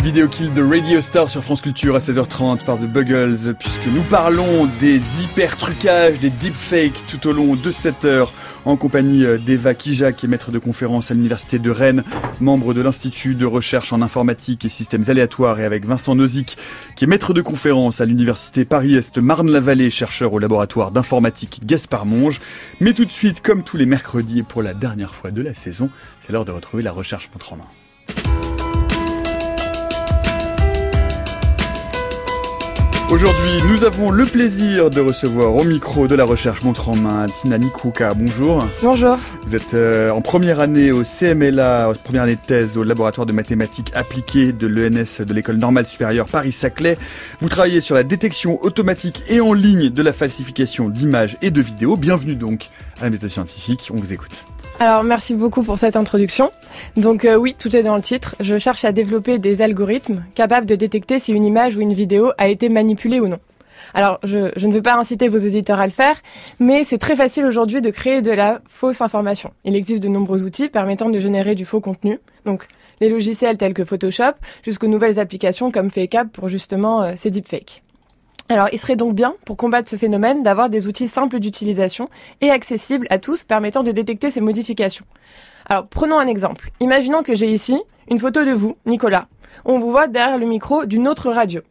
Vidéo kill de Radio Star sur France Culture à 16h30 par The Buggles, puisque nous parlons des hyper trucages, des deepfakes tout au long de cette heure, en compagnie euh, d'Eva Kijak, qui est maître de conférence à l'Université de Rennes, membre de l'Institut de recherche en informatique et systèmes aléatoires, et avec Vincent Nozick, qui est maître de conférence à l'Université Paris-Est Marne-la-Vallée, chercheur au laboratoire d'informatique Gaspard Monge. Mais tout de suite, comme tous les mercredis et pour la dernière fois de la saison, c'est l'heure de retrouver la recherche montre en main. Aujourd'hui, nous avons le plaisir de recevoir au micro de la recherche montre en main Tina Nikuka. Bonjour. Bonjour. Vous êtes euh, en première année au CMLA, première année de thèse au laboratoire de mathématiques appliquées de l'ENS de l'école normale supérieure Paris-Saclay. Vous travaillez sur la détection automatique et en ligne de la falsification d'images et de vidéos. Bienvenue donc à la méthode scientifique. On vous écoute. Alors merci beaucoup pour cette introduction. Donc euh, oui, tout est dans le titre. Je cherche à développer des algorithmes capables de détecter si une image ou une vidéo a été manipulée ou non. Alors je, ne veux pas inciter vos auditeurs à le faire, mais c'est très facile aujourd'hui de créer de la fausse information. Il existe de nombreux outils permettant de générer du faux contenu. Donc les logiciels tels que Photoshop jusqu'aux nouvelles applications comme FakeApp pour justement euh, ces deepfakes. Alors, il serait donc bien, pour combattre ce phénomène, d'avoir des outils simples d'utilisation et accessibles à tous permettant de détecter ces modifications. Alors, prenons un exemple. Imaginons que j'ai ici une photo de vous, Nicolas. On vous voit derrière le micro d'une autre radio.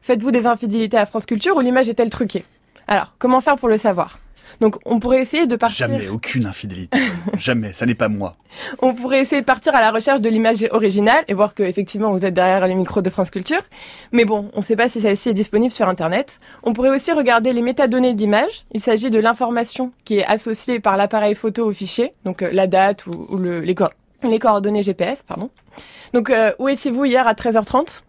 Faites-vous des infidélités à France Culture ou l'image est-elle truquée? Alors, comment faire pour le savoir? Donc on pourrait essayer de partir. Jamais, aucune infidélité. Jamais, ça n'est pas moi. On pourrait essayer de partir à la recherche de l'image originale et voir que effectivement vous êtes derrière les micros de France Culture. Mais bon, on ne sait pas si celle-ci est disponible sur Internet. On pourrait aussi regarder les métadonnées d'image. Il s'agit de l'information qui est associée par l'appareil photo au fichier, donc euh, la date ou, ou le, les, co- les coordonnées GPS, pardon. Donc euh, où étiez-vous hier à 13h30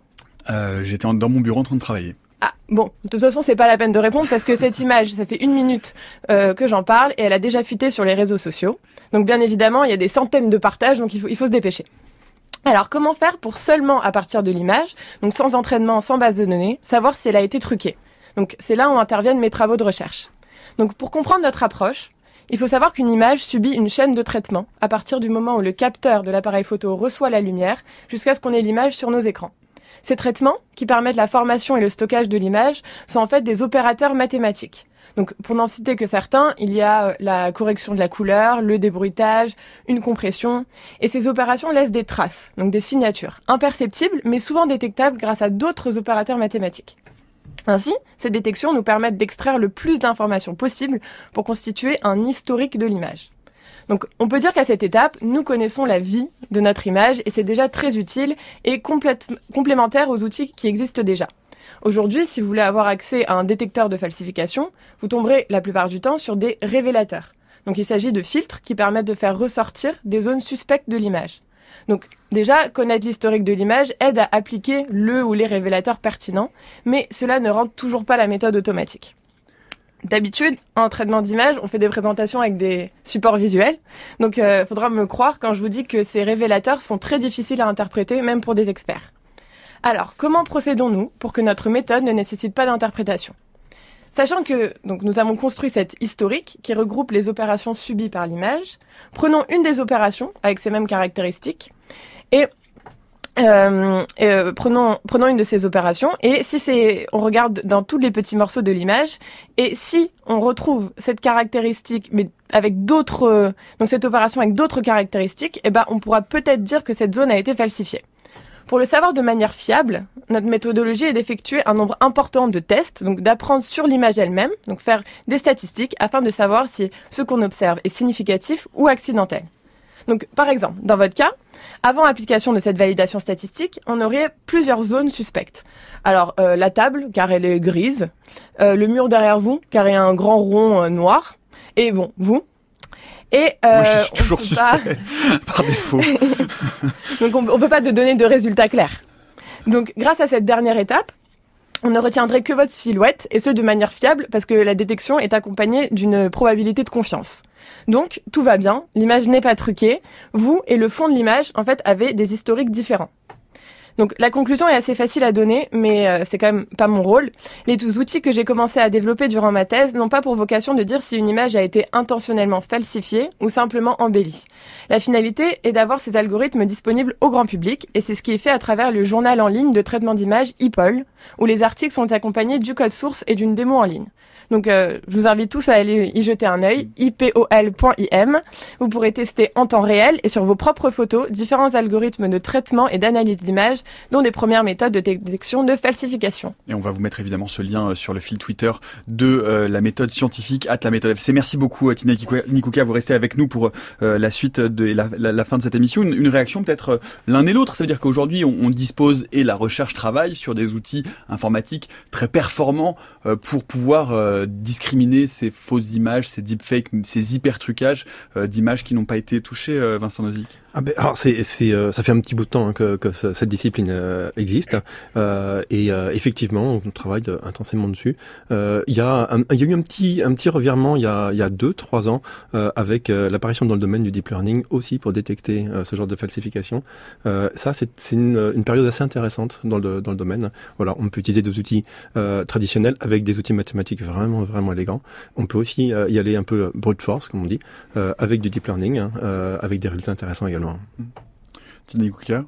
Euh, J'étais dans mon bureau en train de travailler. Ah, bon, de toute façon, c'est pas la peine de répondre parce que cette image, ça fait une minute euh, que j'en parle et elle a déjà fuité sur les réseaux sociaux. Donc, bien évidemment, il y a des centaines de partages, donc il faut, il faut se dépêcher. Alors, comment faire pour seulement, à partir de l'image, donc sans entraînement, sans base de données, savoir si elle a été truquée? Donc, c'est là où interviennent mes travaux de recherche. Donc, pour comprendre notre approche, il faut savoir qu'une image subit une chaîne de traitement à partir du moment où le capteur de l'appareil photo reçoit la lumière jusqu'à ce qu'on ait l'image sur nos écrans. Ces traitements, qui permettent la formation et le stockage de l'image, sont en fait des opérateurs mathématiques. Donc, pour n'en citer que certains, il y a euh, la correction de la couleur, le débruitage, une compression, et ces opérations laissent des traces, donc des signatures, imperceptibles, mais souvent détectables grâce à d'autres opérateurs mathématiques. Ainsi, ces détections nous permettent d'extraire le plus d'informations possible pour constituer un historique de l'image. Donc, on peut dire qu'à cette étape, nous connaissons la vie de notre image et c'est déjà très utile et complémentaire aux outils qui existent déjà. Aujourd'hui, si vous voulez avoir accès à un détecteur de falsification, vous tomberez la plupart du temps sur des révélateurs. Donc, il s'agit de filtres qui permettent de faire ressortir des zones suspectes de l'image. Donc, déjà, connaître l'historique de l'image aide à appliquer le ou les révélateurs pertinents, mais cela ne rend toujours pas la méthode automatique. D'habitude, en traitement d'image, on fait des présentations avec des supports visuels. Donc, il faudra me croire quand je vous dis que ces révélateurs sont très difficiles à interpréter, même pour des experts. Alors, comment procédons-nous pour que notre méthode ne nécessite pas d'interprétation? Sachant que nous avons construit cette historique qui regroupe les opérations subies par l'image, prenons une des opérations avec ces mêmes caractéristiques et euh, euh, prenons, une de ces opérations et si on regarde dans tous les petits morceaux de l'image et si on retrouve cette caractéristique mais avec d'autres, euh, donc cette opération avec d'autres caractéristiques, eh ben on pourra peut-être dire que cette zone a été falsifiée. Pour le savoir de manière fiable, notre méthodologie est d'effectuer un nombre important de tests, donc d'apprendre sur l'image elle-même, donc faire des statistiques afin de savoir si ce qu'on observe est significatif ou accidentel. Donc, par exemple, dans votre cas, avant application de cette validation statistique, on aurait plusieurs zones suspectes. Alors, euh, la table, car elle est grise, euh, le mur derrière vous, car il y a un grand rond euh, noir, et bon, vous. Et Moi, je suis toujours pas- suspect par défaut. donc on ne peut pas te donner de résultats clairs. Donc grâce à cette dernière étape, on ne retiendrait que votre silhouette, et ce de manière fiable, parce que la détection est accompagnée d'une probabilité de confiance. Donc tout va bien, l'image n'est pas truquée, vous et le fond de l'image, en fait, avez des historiques différents. Donc la conclusion est assez facile à donner, mais euh, c'est quand même pas mon rôle. Les tous outils que j'ai commencé à développer durant ma thèse n'ont pas pour vocation de dire si une image a été intentionnellement falsifiée ou simplement embellie. La finalité est d'avoir ces algorithmes disponibles au grand public, et c'est ce qui est fait à travers le journal en ligne de traitement d'images ePol, où les articles sont accompagnés du code source et d'une démo en ligne. Donc euh, je vous invite tous à aller y jeter un œil, ipol.im. Vous pourrez tester en temps réel et sur vos propres photos différents algorithmes de traitement et d'analyse d'images, dont des premières méthodes de détection de falsification. Et on va vous mettre évidemment ce lien euh, sur le fil Twitter de euh, la méthode scientifique at la méthode FC. Merci beaucoup Tina Nikouka- vous restez avec nous pour la suite de la, fin de cette émission. Une, réaction peut-être l'un et l'autre, ça veut dire qu'aujourd'hui on, dispose et la recherche travaille sur des outils informatiques très performants pour pouvoir euh, discriminer ces fausses images, ces deepfakes, ces hyper trucages d'images qui n'ont pas été touchées, euh, Vincent Nozick? Ah ben, alors c'est, c'est, euh, ça fait un petit bout de temps hein, que, que ce- cette discipline euh, existe euh, et euh, effectivement on travaille de- intensément dessus. Euh, Il y a, il y a eu un petit, un petit revirement il y a, il y a deux, trois ans euh, avec euh, l'apparition dans le domaine du deep learning aussi pour détecter euh, ce genre de falsification. Euh, ça c'est, c'est une, une période assez intéressante dans le, dans le domaine. Voilà, on peut utiliser des outils euh, traditionnels avec des outils mathématiques vraiment vraiment élégants. On peut aussi euh, y aller un peu brute force comme on dit euh, avec du deep learning hein, euh, avec des résultats intéressants également.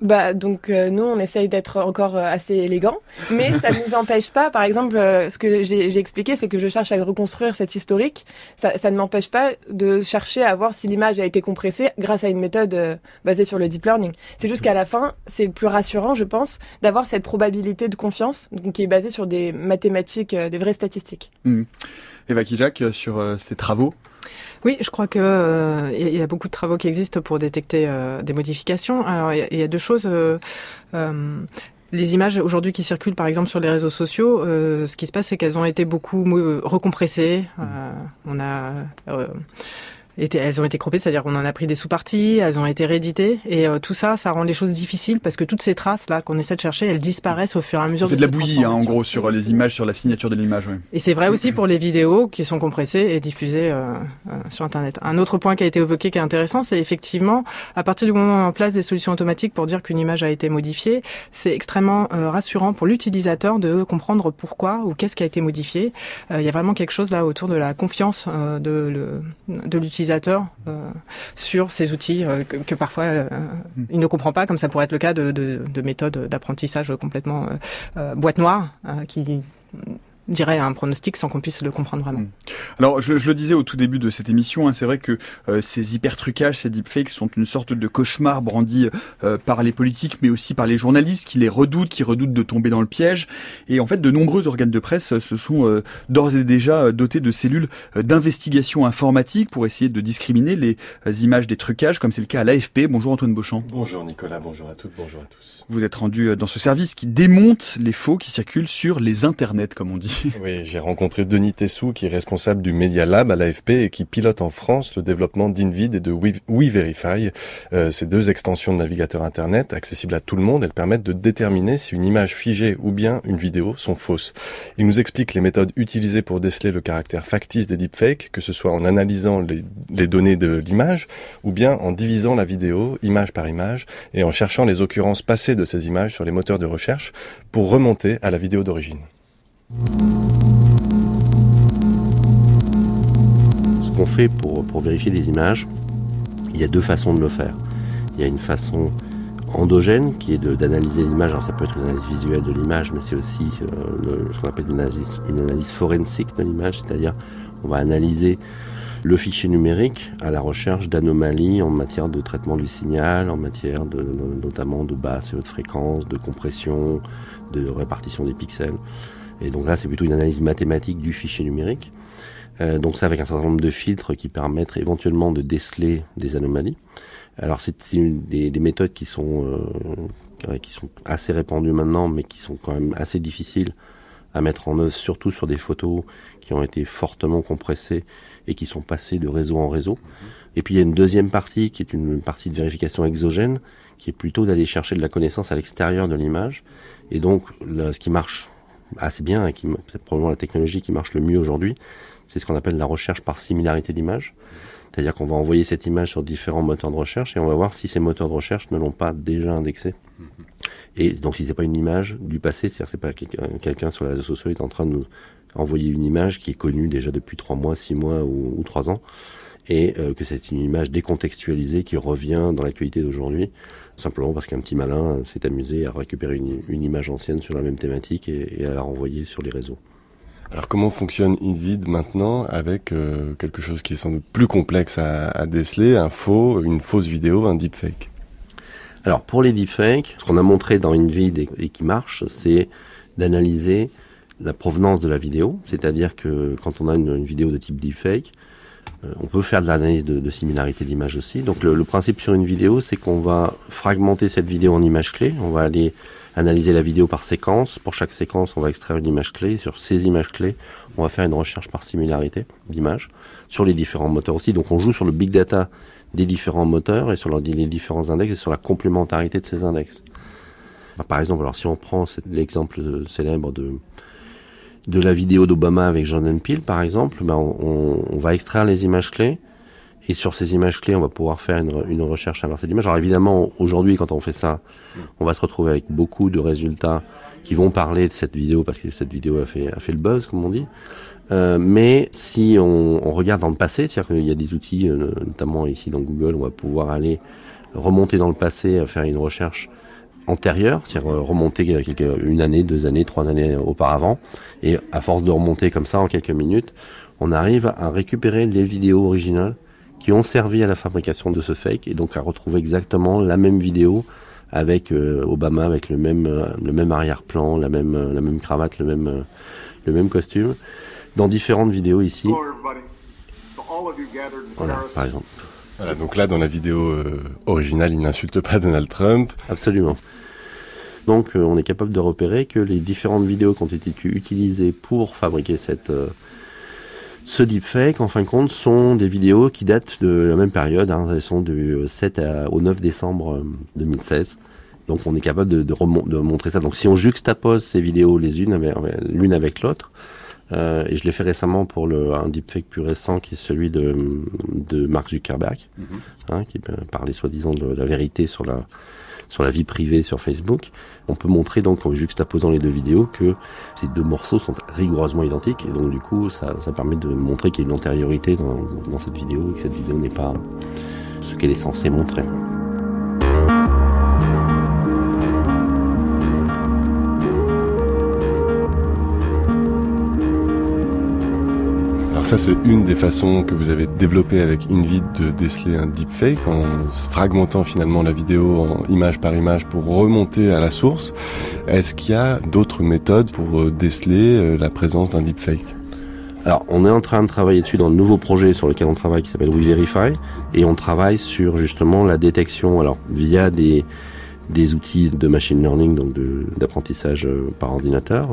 Bah donc euh, nous on essaye d'être encore euh, assez élégant, mais ça ne nous empêche pas. Par exemple, euh, ce que j'ai expliqué, c'est que je cherche à reconstruire cet historique. Ça, ça ne m'empêche pas de chercher à voir si l'image a été compressée grâce à une méthode euh, basée sur le deep learning. C'est juste qu'à la fin, c'est plus rassurant, je pense, d'avoir cette probabilité de confiance donc, qui est basée sur des mathématiques, euh, des vraies statistiques. Eva Kijak sur euh, ces travaux. Oui, je crois que euh, il y a- beaucoup de travaux qui existent pour détecter euh, des modifications. Alors, il y a- il y, a deux choses. euh, euh, les images aujourd'hui qui circulent, par exemple, sur les réseaux sociaux, euh, ce qui se passe, c'est qu'elles ont été beaucoup euh, recompressées. Euh, on a euh, été, elles ont été croppées, c'est-à-dire qu'on en a pris des sous-parties, elles ont été rééditées, et euh, tout ça, ça rend les choses difficiles parce que toutes ces traces là qu'on essaie de chercher, elles disparaissent au fur et à Ça mesure. fait de la bouillie, hein, en gros, sur les images, sur la signature de l'image. ouais. Et c'est vrai aussi pour les vidéos qui sont compressées et diffusées euh, euh, sur Internet. Un autre point qui a été évoqué qui est intéressant, c'est effectivement, à partir du moment où on en place des solutions automatiques pour dire qu'une image a été modifiée, c'est extrêmement euh, rassurant pour l'utilisateur de comprendre pourquoi ou qu'est-ce qui a été modifié. Euh, Il y a vraiment quelque chose là autour de la confiance euh, de l'utilisateur euh, sur ces outils euh, que, que parfois euh, il ne comprend pas, comme ça pourrait être le cas de, de, de méthodes d'apprentissage complètement boîte noire euh, qui dirait un pronostic sans qu'on puisse le comprendre vraiment. Mm. Alors, je, je le disais au tout début de cette émission, hein, c'est vrai que euh, ces hyper-trucages, ces deepfakes sont une sorte de cauchemar brandi euh, par les politiques, mais aussi par les journalistes qui les redoutent, qui redoutent de tomber dans le piège. Et en fait, de nombreux organes de presse euh, se sont euh, d'ores et déjà euh, dotés de cellules euh, d'investigation informatique pour essayer de discriminer les euh, images des trucages, comme c'est le cas à l'AFP. Bonjour Antoine Beauchamp. Bonjour Nicolas, bonjour à toutes, bonjour à tous. Vous êtes rendu euh, dans ce service qui démonte les faux qui circulent sur les internets, comme on dit. Oui, j'ai rencontré Denis Tessou, qui est responsable du Media Lab à l'AFP et qui pilote en France le développement d'Invid et de We- WeVerify. Euh, ces deux extensions de navigateur Internet, accessibles à tout le monde, elles permettent de déterminer si une image figée ou bien une vidéo sont fausses. Il nous explique les méthodes utilisées pour déceler le caractère factice des deepfakes, que ce soit en analysant les données de l'image ou bien en divisant la vidéo image par image et en cherchant les occurrences passées de ces images sur les moteurs de recherche pour remonter à la vidéo d'origine. Ce qu'on fait pour, pour vérifier des images, il y a deux façons de le faire. Il y a une façon endogène qui est d'analyser l'image. Alors ça peut être une analyse visuelle de l'image, mais c'est aussi euh, ce qu'on appelle une analyse, une analyse forensique de l'image, c'est-à-dire on va analyser le fichier numérique à la recherche d'anomalies en matière de traitement du signal, en matière de, notamment de basse et haute fréquence, de compression, de répartition des pixels. Et donc là, c'est plutôt une analyse mathématique du fichier numérique. Euh, donc ça avec un certain nombre de filtres qui permettent éventuellement de déceler des anomalies. Alors c'est des, des méthodes qui sont euh, qui sont assez répandues maintenant, mais qui sont quand même assez difficiles à mettre en œuvre, surtout sur des photos qui ont été fortement compressées et qui sont passées de réseau en réseau. Et puis il y a une deuxième partie qui est une partie de vérification exogène, qui est plutôt d'aller chercher de la connaissance à l'extérieur de l'image. Et donc là, ce qui marche assez bien et qui c'est probablement la technologie qui marche le mieux aujourd'hui, c'est ce qu'on appelle la recherche par similarité d'image. C'est-à-dire qu'on va envoyer cette image sur différents moteurs de recherche et on va voir si ces moteurs de recherche ne l'ont pas déjà indexée. Et donc si c'est pas une image du passé, c'est-à-dire que c'est pas quelqu'un quelqu'un sur les réseaux sociaux est en train de nous envoyer une image qui est connue déjà depuis trois mois, six mois ou, ou trois ans, et euh, que c'est une image décontextualisée qui revient dans l'actualité d'aujourd'hui, simplement parce qu'un petit malin s'est amusé à récupérer une, une image ancienne sur la même thématique et, et à la renvoyer sur les réseaux. Alors comment fonctionne InVid maintenant avec euh, quelque chose qui est sans doute plus complexe à, à déceler, un faux, une fausse vidéo, un deepfake? Alors pour les deepfakes, ce qu'on a montré dans InVid et, et qui marche, c'est d'analyser la provenance de la vidéo, c'est-à-dire que quand on a une, une vidéo de type deepfake, on peut faire de l'analyse de, de similarité d'image aussi. Donc le, le principe sur une vidéo, c'est qu'on va fragmenter cette vidéo en images clés. On va aller analyser la vidéo par séquence. Pour chaque séquence, on va extraire une image clé. Sur ces images clés, on va faire une recherche par similarité d'image sur les différents moteurs aussi. Donc on joue sur le big data des différents moteurs et sur les différents index et sur la complémentarité de ces index. Bah, Par exemple, alors si on prend l'exemple euh, célèbre de de la vidéo d'Obama avec Jordan Peele, par exemple, ben on, on- va extraire les images clés. Et sur ces images clés, on va pouvoir faire une, une recherche inversée d'image. Alors évidemment, aujourd'hui, quand on fait ça, on va se retrouver avec beaucoup de résultats qui vont parler de cette vidéo parce que cette vidéo a fait, a fait le buzz, comme on dit. Euh, mais si on, on regarde dans le passé, c'est-à-dire qu'il y a des outils, euh, notamment ici dans Google, on va pouvoir aller remonter dans le passé, faire une recherche antérieure, c'est-à-dire euh, remonter quelques, une année, deux années, trois années auparavant, et à force de remonter comme ça en quelques minutes, on arrive à récupérer les vidéos originales qui ont servi à la fabrication de ce fake, et donc à retrouver exactement la même vidéo avec euh, Obama, avec le même, euh, le même arrière-plan, la même, euh, la même cravate, le même, euh, le même costume, dans différentes vidéos ici. Voilà, par exemple. Voilà, donc là, dans la vidéo euh, originale, il n'insulte pas Donald Trump. Absolument. Donc, euh, on est capable de repérer que les différentes vidéos qui ont été utilisées pour fabriquer cette, euh, ce deepfake, en fin de compte, sont des vidéos qui datent de la même période. Hein, elles sont du 7 à- au 9 décembre euh, 2016. Donc, on est capable de, de, montrer ça. Donc, si on juxtapose ces vidéos les unes l'une avec l'autre, euh, et je l'ai fait récemment pour le, un deepfake plus récent qui est celui de, de Mark Zuckerberg, hein, qui parlait soi-disant de la vérité sur la, sur la vie privée sur Facebook. On peut montrer donc en juxtaposant les deux vidéos que ces deux morceaux sont rigoureusement identiques et donc du coup ça, ça permet de montrer qu'il y a une antériorité dans, dans cette vidéo et que cette vidéo n'est pas ce qu'elle est censée montrer. Ça, c'est une des façons que vous avez développées avec InVid de déceler un deepfake en fragmentant finalement la vidéo en image par image pour remonter à la source. Est-ce qu'il y a d'autres méthodes pour euh, déceler euh, la présence d'un deepfake? Alors, on est en train de travailler dessus dans le nouveau projet sur lequel on travaille qui s'appelle WeVerify et on travaille sur justement la détection alors via des des outils de machine learning, donc d'apprentissage euh, par ordinateur.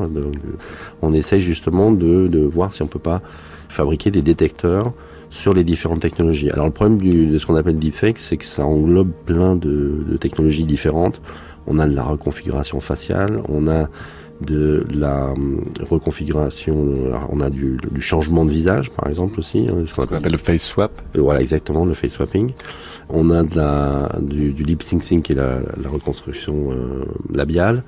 On essaye justement de, de voir si on peut pas fabriquer des détecteurs sur les différentes technologies. Alors le problème du, de ce qu'on appelle deepfake, c'est que ça englobe plein de, de technologies différentes. On a de la reconfiguration faciale, on a de la hum, reconfiguration, on a du, du changement de visage par exemple aussi, hein, ce qu'on appelle le face swap. Euh, Voilà exactement le face swapping. On a de la, du, du lip syncing qui est la, la reconstruction euh, labiale.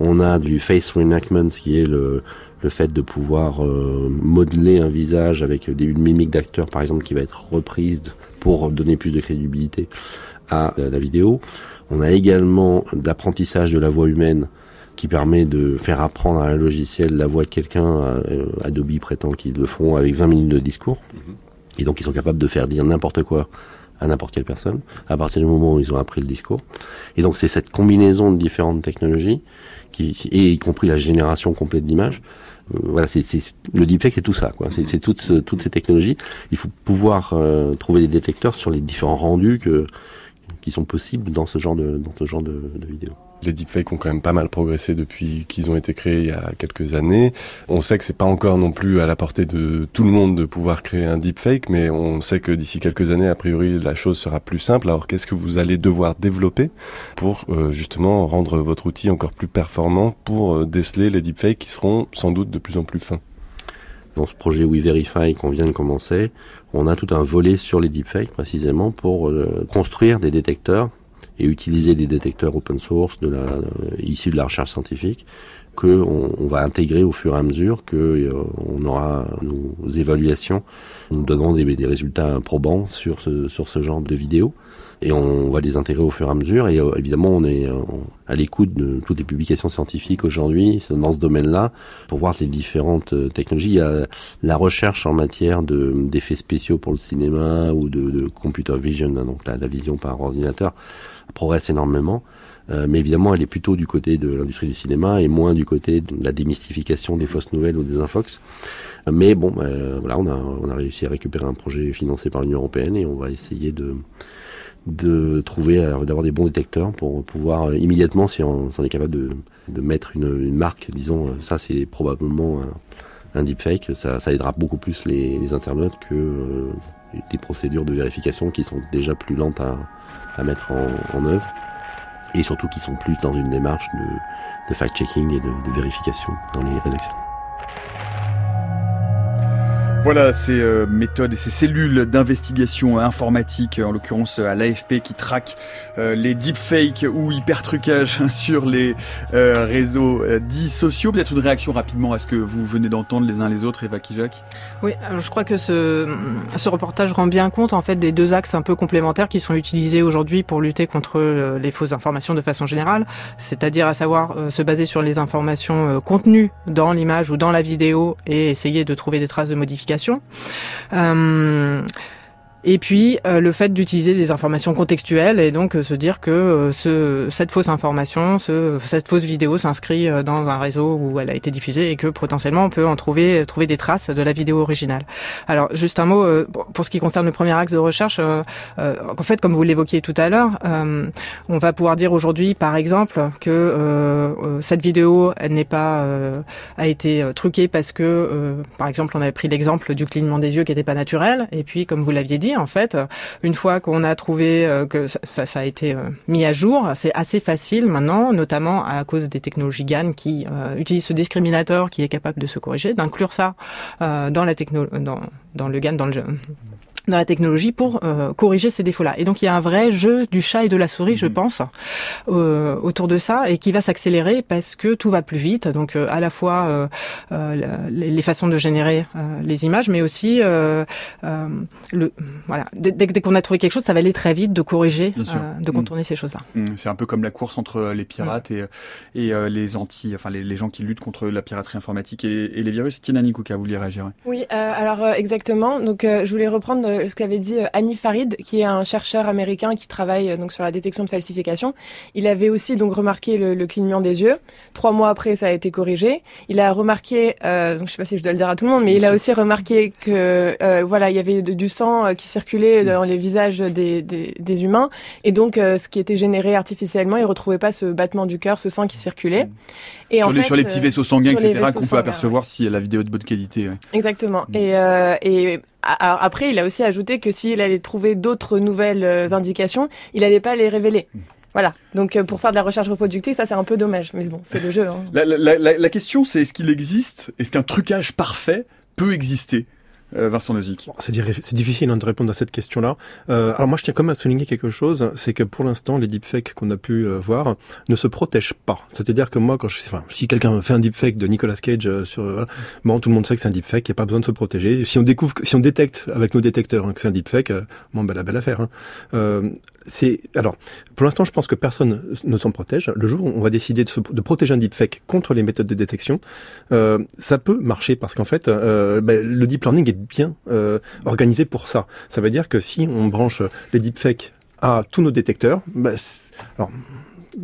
On a du face reenactment qui est le, le fait de pouvoir euh, modeler un visage avec des, une mimique d'acteur par exemple qui va être reprise pour donner plus de crédibilité à la, la vidéo. On a également l'apprentissage de la voix humaine qui permet de faire apprendre à un logiciel la voix de quelqu'un. euh, Adobe prétend qu'ils le font avec 20 minutes de discours. Et donc ils sont capables de faire dire n'importe quoi à n'importe quelle personne, à partir du moment où ils ont appris le discours. Et donc c'est cette combinaison de différentes technologies, qui, et y compris la génération complète d'images. Euh, voilà, c'est, le deepfake, c'est tout ça, quoi. C'est, toutes, toutes ces technologies. Il faut pouvoir euh, trouver des détecteurs sur les différents rendus qui sont possibles dans ce genre de, dans ce genre de vidéos. Les deepfakes ont quand même pas mal progressé depuis qu'ils ont été créés il y a quelques années. On sait que c'est pas encore non plus à la portée de tout le monde de pouvoir créer un deepfake, mais on sait que d'ici quelques années, a priori, la chose sera plus simple. Alors qu'est-ce que vous allez devoir développer pour euh, justement rendre votre outil encore plus performant pour euh, déceler les deepfakes qui seront sans doute de plus en plus fins? Dans ce projet WeVerify qu'on vient de commencer, on a tout un volet sur les deepfakes précisément pour euh, construire des détecteurs et utiliser des détecteurs open source de la, euh, issus de la recherche scientifique que on, va intégrer au fur et à mesure que euh, on aura nos évaluations nous donneront des, des résultats probants sur ce, sur ce genre de vidéos. Et on va les intégrer au fur et à mesure. Et euh, évidemment on est à l'écoute de toutes les publications scientifiques aujourd'hui dans ce domaine-là pour voir les différentes technologies. Il y a la recherche en matière de d'effets spéciaux pour le cinéma ou de, de computer vision, donc la vision par ordinateur progresse énormément. Euh, mais évidemment, elle est plutôt du côté de l'industrie du cinéma et moins du côté de la démystification des fausses nouvelles ou des infox. Euh, Mais bon, euh, voilà, on a, réussi à récupérer un projet financé par l'Union européenne et on va essayer de trouver, d'avoir des bons détecteurs pour pouvoir immédiatement, si on, est capable de, mettre une, marque, disons, ça c'est probablement un, deepfake, ça, aidera beaucoup plus les, internautes que des procédures de vérification qui sont déjà plus lentes à, à mettre en, œuvre et surtout qui sont plus dans une démarche de, fact-checking et de vérification dans les rédactions. Voilà ces euh, méthodes et ces cellules d'investigation informatique, en l'occurrence à l'AFP, qui traquent euh, les deepfakes ou hypertrucages sur les euh, réseaux euh, dits sociaux. Peut-être une réaction rapidement à ce que vous venez d'entendre les uns les autres, Eva Kijak Oui, je crois que ce, ce reportage rend bien compte en fait des deux axes un peu complémentaires qui sont utilisés aujourd'hui pour lutter contre euh, les fausses informations de façon générale, c'est-à-dire à savoir euh, se baser sur les informations euh, contenues dans l'image ou dans la vidéo et essayer de trouver des traces de modification. Euh, et puis euh, le fait d'utiliser des informations contextuelles et donc euh, se dire que euh, ce, cette fausse information, ce, cette fausse vidéo s'inscrit euh, dans un réseau où elle a été diffusée et que potentiellement on peut en trouver trouver des traces de la vidéo originale. Alors juste un mot pour- ce qui concerne le premier axe de recherche. en fait, comme vous l'évoquiez tout à l'heure, on va pouvoir dire aujourd'hui, par exemple, que cette vidéo n'est pas a été truquée parce que, par exemple, on avait pris l'exemple du clignement des yeux qui n'était pas naturel. Et puis, comme vous l'aviez dit, en fait, une fois qu'on a trouvé euh, que ça, a été euh, mis à jour, c'est assez facile maintenant, notamment à cause des technologies GAN qui euh, utilisent ce discriminateur qui est capable de se corriger, d'inclure ça dans la techno le GAN, dans la technologie pour euh, corriger ces défauts-là. Et donc il y a un vrai jeu du chat et de la souris, je pense, euh, autour de ça, et qui va s'accélérer parce que tout va plus vite. Donc euh, à la fois euh, euh, les, les façons de générer euh, les images, mais aussi euh, euh, le voilà. Dès, qu'on a trouvé quelque chose, ça va aller très vite de corriger, euh, de contourner ces choses-là. Hum, C'est un peu comme la course entre les pirates et, et euh, les anti, enfin les, les gens qui luttent contre la piraterie informatique et, et les virus. Tienani Kuka, vous vouliez réagir. Oui, euh, alors euh, exactement. Donc, euh, je voulais reprendre euh, ce qu'avait dit euh, Annie Farid, qui est un chercheur américain qui travaille euh, donc sur la détection de falsification. Il avait aussi donc remarqué le, le clignement des yeux. Trois mois après, ça a été corrigé. Il a remarqué, euh, donc je sais pas si je dois le dire à tout le monde, mais il a aussi remarqué que euh, voilà, il y avait de- du sang euh, qui circulait dans les visages des, des, des humains, et donc euh, ce qui était généré artificiellement, il retrouvait pas ce battement du cœur, ce sang qui circulait. Et sur, en les, fait, sur les petits euh, vaisseaux sanguins, etc., qu'on peut apercevoir si la vidéo est de bonne qualité. ouais. Exactement. Et, euh, et alors après, il a aussi ajouté que s'il allait trouver d'autres nouvelles euh, indications, il n'allait pas les révéler. Voilà. Donc euh, pour faire de la recherche reproductive, ça c'est un peu dommage. Mais bon, c'est le jeu. Hein. La, la- la- la question, c'est est-ce qu'il existe, est-ce qu'un trucage parfait peut exister? Vincent Nozick. C'est difficile hein, de répondre à cette question-là. Euh, alors moi, je tiens quand même à souligner quelque chose, c'est que pour l'instant, les deepfakes qu'on a pu euh, voir ne se protègent pas. C'est-à-dire que moi, quand je, enfin, si quelqu'un fait un deepfake de Nicolas Cage euh, sur, euh, voilà, bon, tout le monde sait que c'est un deepfake, il n'y a pas besoin de se protéger. Si on découvre, si on détecte avec nos détecteurs hein, que c'est un deepfake, euh, bon, ben la belle affaire. Hein. Alors, pour l'instant, je pense que personne ne s'en protège. Le jour où on va décider de, protéger un deepfake contre les méthodes de détection, euh, ça peut marcher parce qu'en fait, euh, ben, le deep learning est bien euh, organisé pour ça. Ça veut dire que si on branche les deepfakes à tous nos détecteurs, ben, alors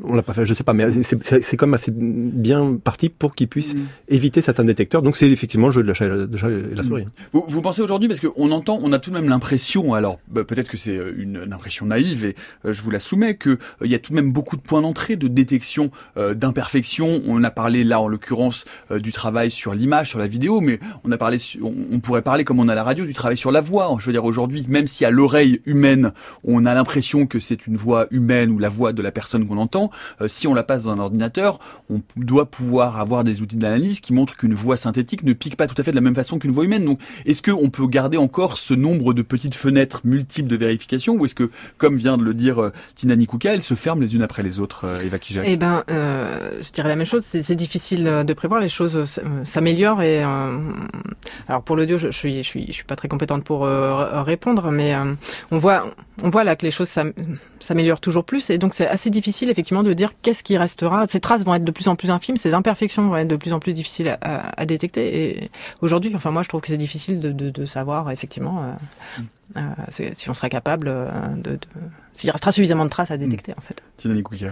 on l'a pas fait, je sais pas, mais c'est- quand même assez bien parti pour qu'ils puissent éviter certains détecteurs. Donc c'est effectivement le jeu de la, chat et la souris. Vous, vous pensez aujourd'hui, parce qu'on entend, on a tout de même l'impression, alors bah, peut-être que c'est euh, une, une impression naïve et euh, je vous la soumets, que euh, y a tout de même beaucoup de points d'entrée, de détection euh, d'imperfections. On a parlé là, en l'occurrence, euh, du travail sur l'image, sur la vidéo, mais on a parlé, on, on pourrait parler comme on a la radio du travail sur la voix. Je veux dire aujourd'hui, même si à l'oreille humaine, on a l'impression que c'est une voix humaine ou la voix de la personne qu'on entend, euh, si on la passe dans un ordinateur, on doit pouvoir avoir des outils d'analyse qui montrent qu'une voix synthétique ne pique pas tout à fait de la même façon qu'une voix humaine. Donc, est-ce qu'on peut garder encore ce nombre de petites fenêtres multiples de vérification ou est-ce que, comme vient de le dire euh, Tina Nikuka, elles se ferment les unes après les autres, euh, Eva Kijak? Eh ben, euh, je dirais la même chose. C'est difficile de prévoir. Les choses s'améliorent et alors pour l'audio, je, je suis, je suis, je suis pas très compétente pour répondre, mais on voit, on voit là que les choses s'am- s'améliorent toujours plus et donc c'est assez difficile effectivement de dire qu'est-ce qui restera. Ces traces vont être de plus en plus infimes, ces imperfections vont être de plus en plus difficiles à, détecter. Et aujourd'hui, enfin moi, je trouve que c'est difficile de, savoir effectivement euh, euh, si on sera capable euh, de, de s'il restera suffisamment de traces à détecter en fait.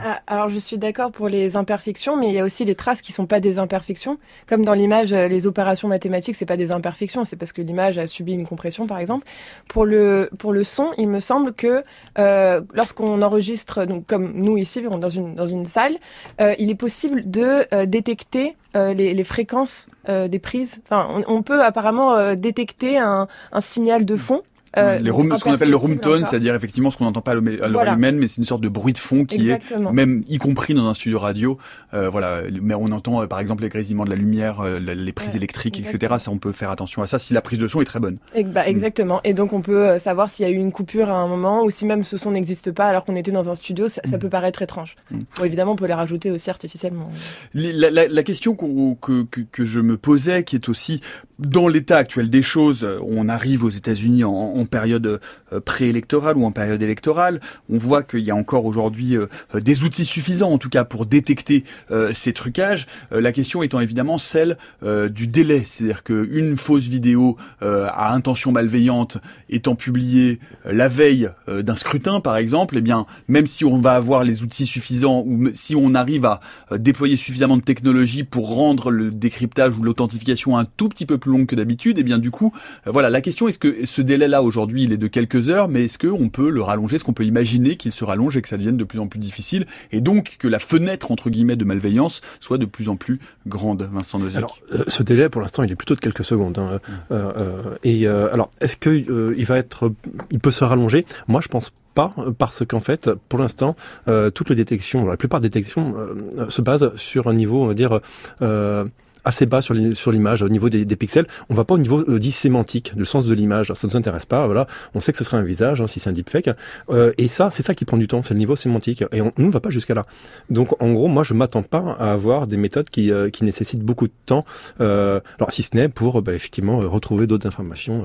Ah, alors je suis d'accord pour les imperfections, mais il y a aussi les traces qui sont pas des imperfections. Comme dans l'image, euh, les opérations mathématiques, c'est pas des imperfections, c'est parce que l'image a subi une compression, par exemple. Pour le pour le son, il me semble que euh, lorsqu'on enregistre, donc comme nous ici, dans une dans une salle, euh, il est possible de euh, détecter euh, les, les fréquences euh, des prises. Enfin, on, on peut apparemment euh, détecter un, un signal de fond. Euh, les room, ce qu'on appelle le room tone, c'est-à-dire effectivement ce qu'on n'entend pas à l'oreille Voilà. humaine, mais c'est une sorte de bruit de fond qui Exactement. est même y compris dans un studio radio. Euh, voilà, mais on entend euh, par exemple les grésillements de la lumière, les prises Ouais, électriques, etc. Ça, on peut faire attention à ça si la prise de son est très bonne. Et bah, exactement. Et donc on peut savoir s'il y a eu une coupure à un moment ou si même ce son n'existe pas alors qu'on était dans un studio, ça, ça peut paraître étrange. Mm. Bon, évidemment, on peut les rajouter aussi artificiellement. La, la- la question que, que, que je me posais, qui est aussi dans l'état actuel des choses, on arrive aux États-Unis en, en période euh, préélectorale ou en période électorale, on voit qu'il y a encore aujourd'hui euh, des outils suffisants, en tout cas pour détecter euh, ces trucages. La question étant évidemment celle du délai, c'est-à-dire qu'une fausse vidéo à intention malveillante étant publiée la veille d'un scrutin, par exemple, eh bien, même si on va avoir les outils suffisants ou si on arrive à déployer suffisamment de technologie pour rendre le décryptage ou l'authentification un tout petit peu plus long que d'habitude, et bien du coup, voilà, la question est-ce que ce délai-là aujourd'hui il est de quelques heures, mais est-ce qu'on peut le rallonger, est-ce qu'on peut imaginer qu'il se rallonge et que ça devienne de plus en plus difficile, et donc que la fenêtre entre guillemets de malveillance soit de plus en plus grande, Vincent Nozick? Alors, euh, ce délai, pour l'instant, il est plutôt de quelques secondes. hein. Euh, euh, et alors, est-ce que euh, il va être, il peut se rallonger? Moi, je pense pas, parce qu'en fait, pour l'instant, euh, toutes les détections, la plupart des détections euh, se basent sur un niveau, on va dire. Euh, assez bas sur l'i- sur l'image au niveau des, des pixels. On va pas au niveau euh, dit sémantique du sens de l'image ça nous intéresse pas voilà. On sait que ce sera un visage hein, si c'est un deepfake. Euh, et ça c'est ça qui prend du temps c'est le niveau sémantique. Et on, nous on va pas jusqu'à là. Donc en gros moi je m'attends pas à avoir des méthodes qui, euh, qui nécessitent beaucoup de temps euh, alors si ce n'est pour bah, effectivement euh, retrouver d'autres informations,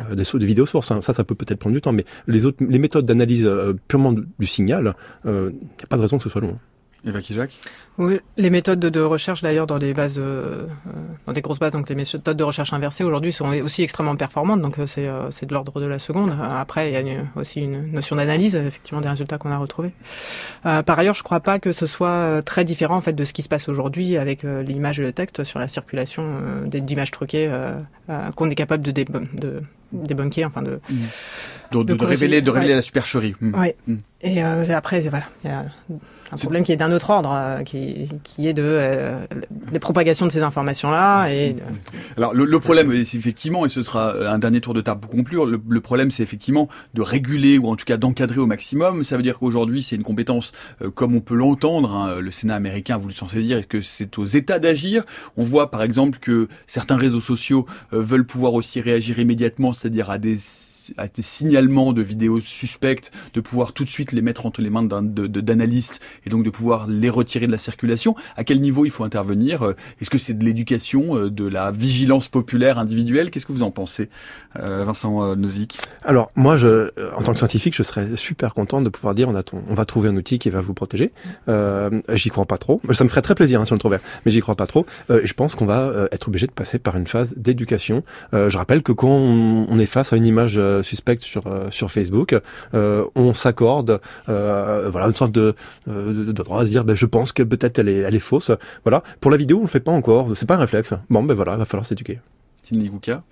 euh, euh, des, vidéos sources, hein. ça, ça peut peut-être prendre du temps, mais les autres, les méthodes d'analyse euh, purement du, du signal, il n'y a pas de raison que ce soit long. Eva Kijak Oui, les méthodes de, recherche d'ailleurs dans des bases, euh, euh, dans des grosses bases, donc les méthodes de recherche inversées aujourd'hui sont aussi extrêmement performantes, donc euh, c'est euh, de l'ordre de la seconde. Après, il y a une- aussi une notion d'analyse, effectivement, des résultats qu'on a retrouvés. Euh, par ailleurs, je crois pas que ce soit très différent en fait de ce qui se passe aujourd'hui avec l'image et le texte sur la circulation d'images truquées qu'on est capable de, de débunker, enfin de. de, de- de révéler, de révéler Ouais. la supercherie. Ouais. Hmm. Et euh, après, voilà, il y a un problème qui est d'un autre ordre, euh, qui, qui est de euh, des propagations de ces informations-là et Alors le, le problème, euh, c'est effectivement, et ce sera un dernier tour de table pour conclure, le, le problème c'est effectivement de réguler ou en tout cas d'encadrer au maximum. Ça veut dire qu'aujourd'hui c'est une compétence, comme on peut l'entendre, hein, le Sénat américain a voulu s'en saisir, et que c'est aux États d'agir? On voit par exemple que certains réseaux sociaux veulent pouvoir aussi réagir immédiatement, c'est-à-dire à des, à des signalements de vidéos suspectes, de pouvoir tout de suite les mettre entre les mains d'analystes et donc de pouvoir les retirer de la circulation. À quel niveau il faut intervenir Euh, Est-ce que c'est de l'éducation, euh, de la vigilance populaire individuelle? Qu'est-ce que vous en pensez, euh, Vincent Nozick? Alors moi, je, en tant que scientifique, je serais super content de pouvoir dire on, a ton- on va trouver un outil qui va vous protéger. Euh, j'y crois pas trop. Ça me ferait très plaisir hein, si on le trouvait, mais j'y crois pas trop. Euh, je pense qu'on va être obligé de passer par une phase d'éducation. Euh, je rappelle que quand on, on est face à une image suspecte sur sur Facebook, on s'accorde, voilà, une sorte de, euh, de, de droit à dire, ben, je pense que peut-être elle est, elle est fausse. Voilà. Pour la vidéo, on le fait pas encore. C'est pas un réflexe. Bon, ben voilà, va falloir s'éduquer.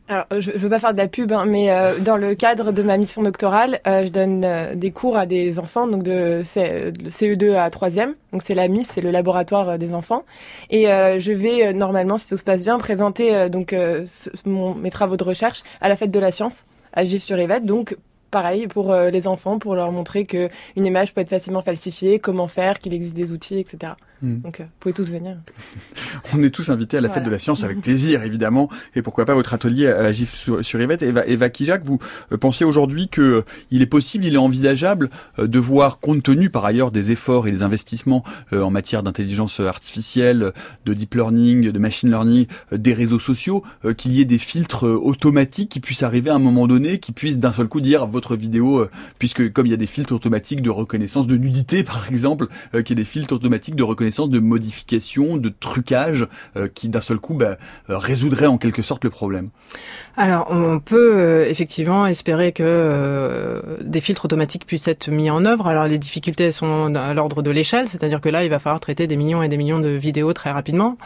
Alors, je, je veux pas faire de la pub, hein, mais euh, dans le cadre de ma mission doctorale, euh, je donne euh, des cours à des enfants, donc de, C- de CE2 à 3e. Donc c'est la MIS, c'est le laboratoire euh, des enfants. Et euh, je vais euh, normalement, si tout se passe bien, présenter euh, donc euh, ce- ce- mon- mes travaux de recherche à la fête de la science à Gif sur Yvette. Donc pareil pour euh, les enfants, pour leur montrer que une image peut être facilement falsifiée, comment faire, qu'il existe des outils, etc. Mm. Donc, euh, vous pouvez tous venir. On est tous invités à la fête de la science avec plaisir, évidemment, et pourquoi pas votre atelier à GIF sur, sur Yvette. Eva, Eva Kijak, vous euh, pensez aujourd'hui que euh, il est possible, il est envisageable de voir, compte tenu par ailleurs des efforts et des investissements en matière d'intelligence artificielle, de deep learning, de machine learning, des réseaux sociaux, qu'il y ait des filtres automatiques qui puissent arriver à un moment donné, qui puissent d'un seul coup dire votre vidéo, puisque comme il y a des filtres automatiques de reconnaissance de nudité, par exemple, qu'il y ait des filtres automatiques de reconnaissance de modification, de trucage, euh, qui d'un seul coup bah, euh, résoudrait en quelque sorte le problème. Alors, on peut euh, effectivement espérer que des filtres automatiques puissent être mis en œuvre. Alors, les difficultés sont à l'ordre de l'échelle, c'est-à-dire que là, il va falloir traiter des millions et des millions de vidéos très rapidement,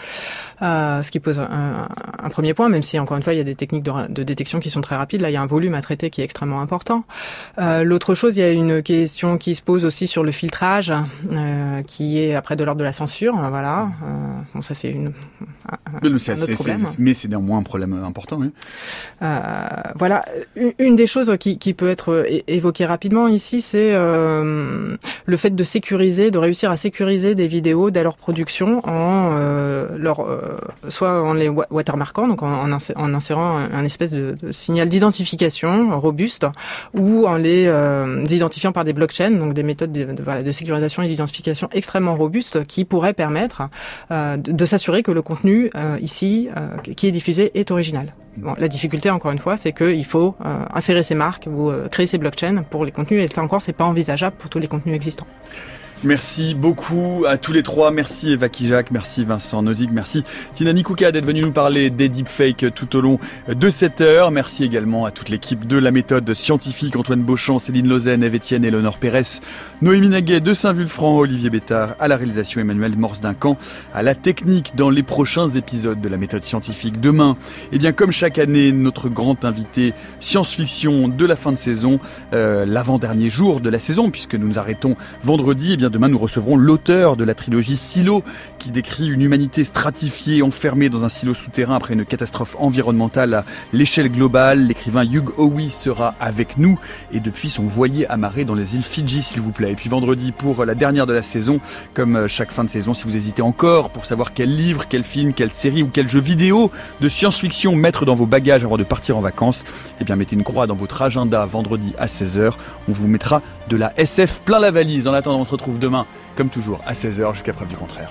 euh, ce qui pose un, premier point, même si, encore une fois, il y a des techniques de, détection qui sont très rapides. Là, il y a un volume à traiter qui est extrêmement important. Euh, L'autre chose, il y a une question qui se pose aussi sur le filtrage, euh, qui est après de l'ordre de la censure. Voilà. Euh, bon, ça, c'est une... un- Mais, c'est- autre c'est- problème. c'est- mais c'est néanmoins un problème euh, important. Oui. Euh, voilà, une, des choses qui, qui peut être é- évoquée rapidement ici, c'est euh, le fait de sécuriser, de réussir à sécuriser des vidéos dès leur production en euh, leur, euh, soit en les wa- watermarquant, donc en, en insé- en insérant un, un espèce de, de signal d'identification robuste, ou en les euh, identifiant par des blockchains, donc des méthodes de, de- voilà, de sécurisation et d'identification extrêmement robustes qui pourraient permettre euh, de, de s'assurer que le contenu euh, ici euh, qui est diffusé est original. La difficulté, encore une fois, c'est qu'il faut euh, insérer ces marques ou créer ces blockchains pour les contenus. Et ça encore, c'est pas envisageable pour tous les contenus existants. Merci beaucoup à tous les trois. Merci Eva Kijak, merci Vincent Nozig, merci Tina Nikouka d'être venu nous parler des deepfakes tout au long de cette heure. Merci également à toute l'équipe de la méthode scientifique, Antoine Beauchamp, Céline Lausanne, Eve et Léonore Pérez, Noémie Naguet de Saint-Vulfranc, Olivier Bétard à la réalisation, Emmanuel Morse Duncan à la technique dans les prochains épisodes de la méthode scientifique. Demain, eh bien comme chaque année, notre grand invité science-fiction de la fin de saison, euh, l'avant-dernier jour de la saison, puisque nous nous arrêtons vendredi, eh bien demain nous recevrons l'auteur de la trilogie Silo, qui décrit une humanité stratifiée, enfermée dans un silo souterrain après une catastrophe environnementale à l'échelle globale. L'écrivain Hugh Howey sera avec nous et depuis son voilier amarré dans les îles Fidji, s'il vous plaît. Et puis vendredi pour la dernière de la saison, comme euh, chaque fin de saison, si vous hésitez encore pour savoir quel livre, quel film, quelle série ou quel jeu vidéo de science-fiction mettre dans vos bagages avant de partir en vacances, eh bien mettez une croix dans votre agenda vendredi à 16h. On vous mettra de la SF plein la valise. En attendant, on se demain, comme toujours, à 16h jusqu'à preuve du contraire.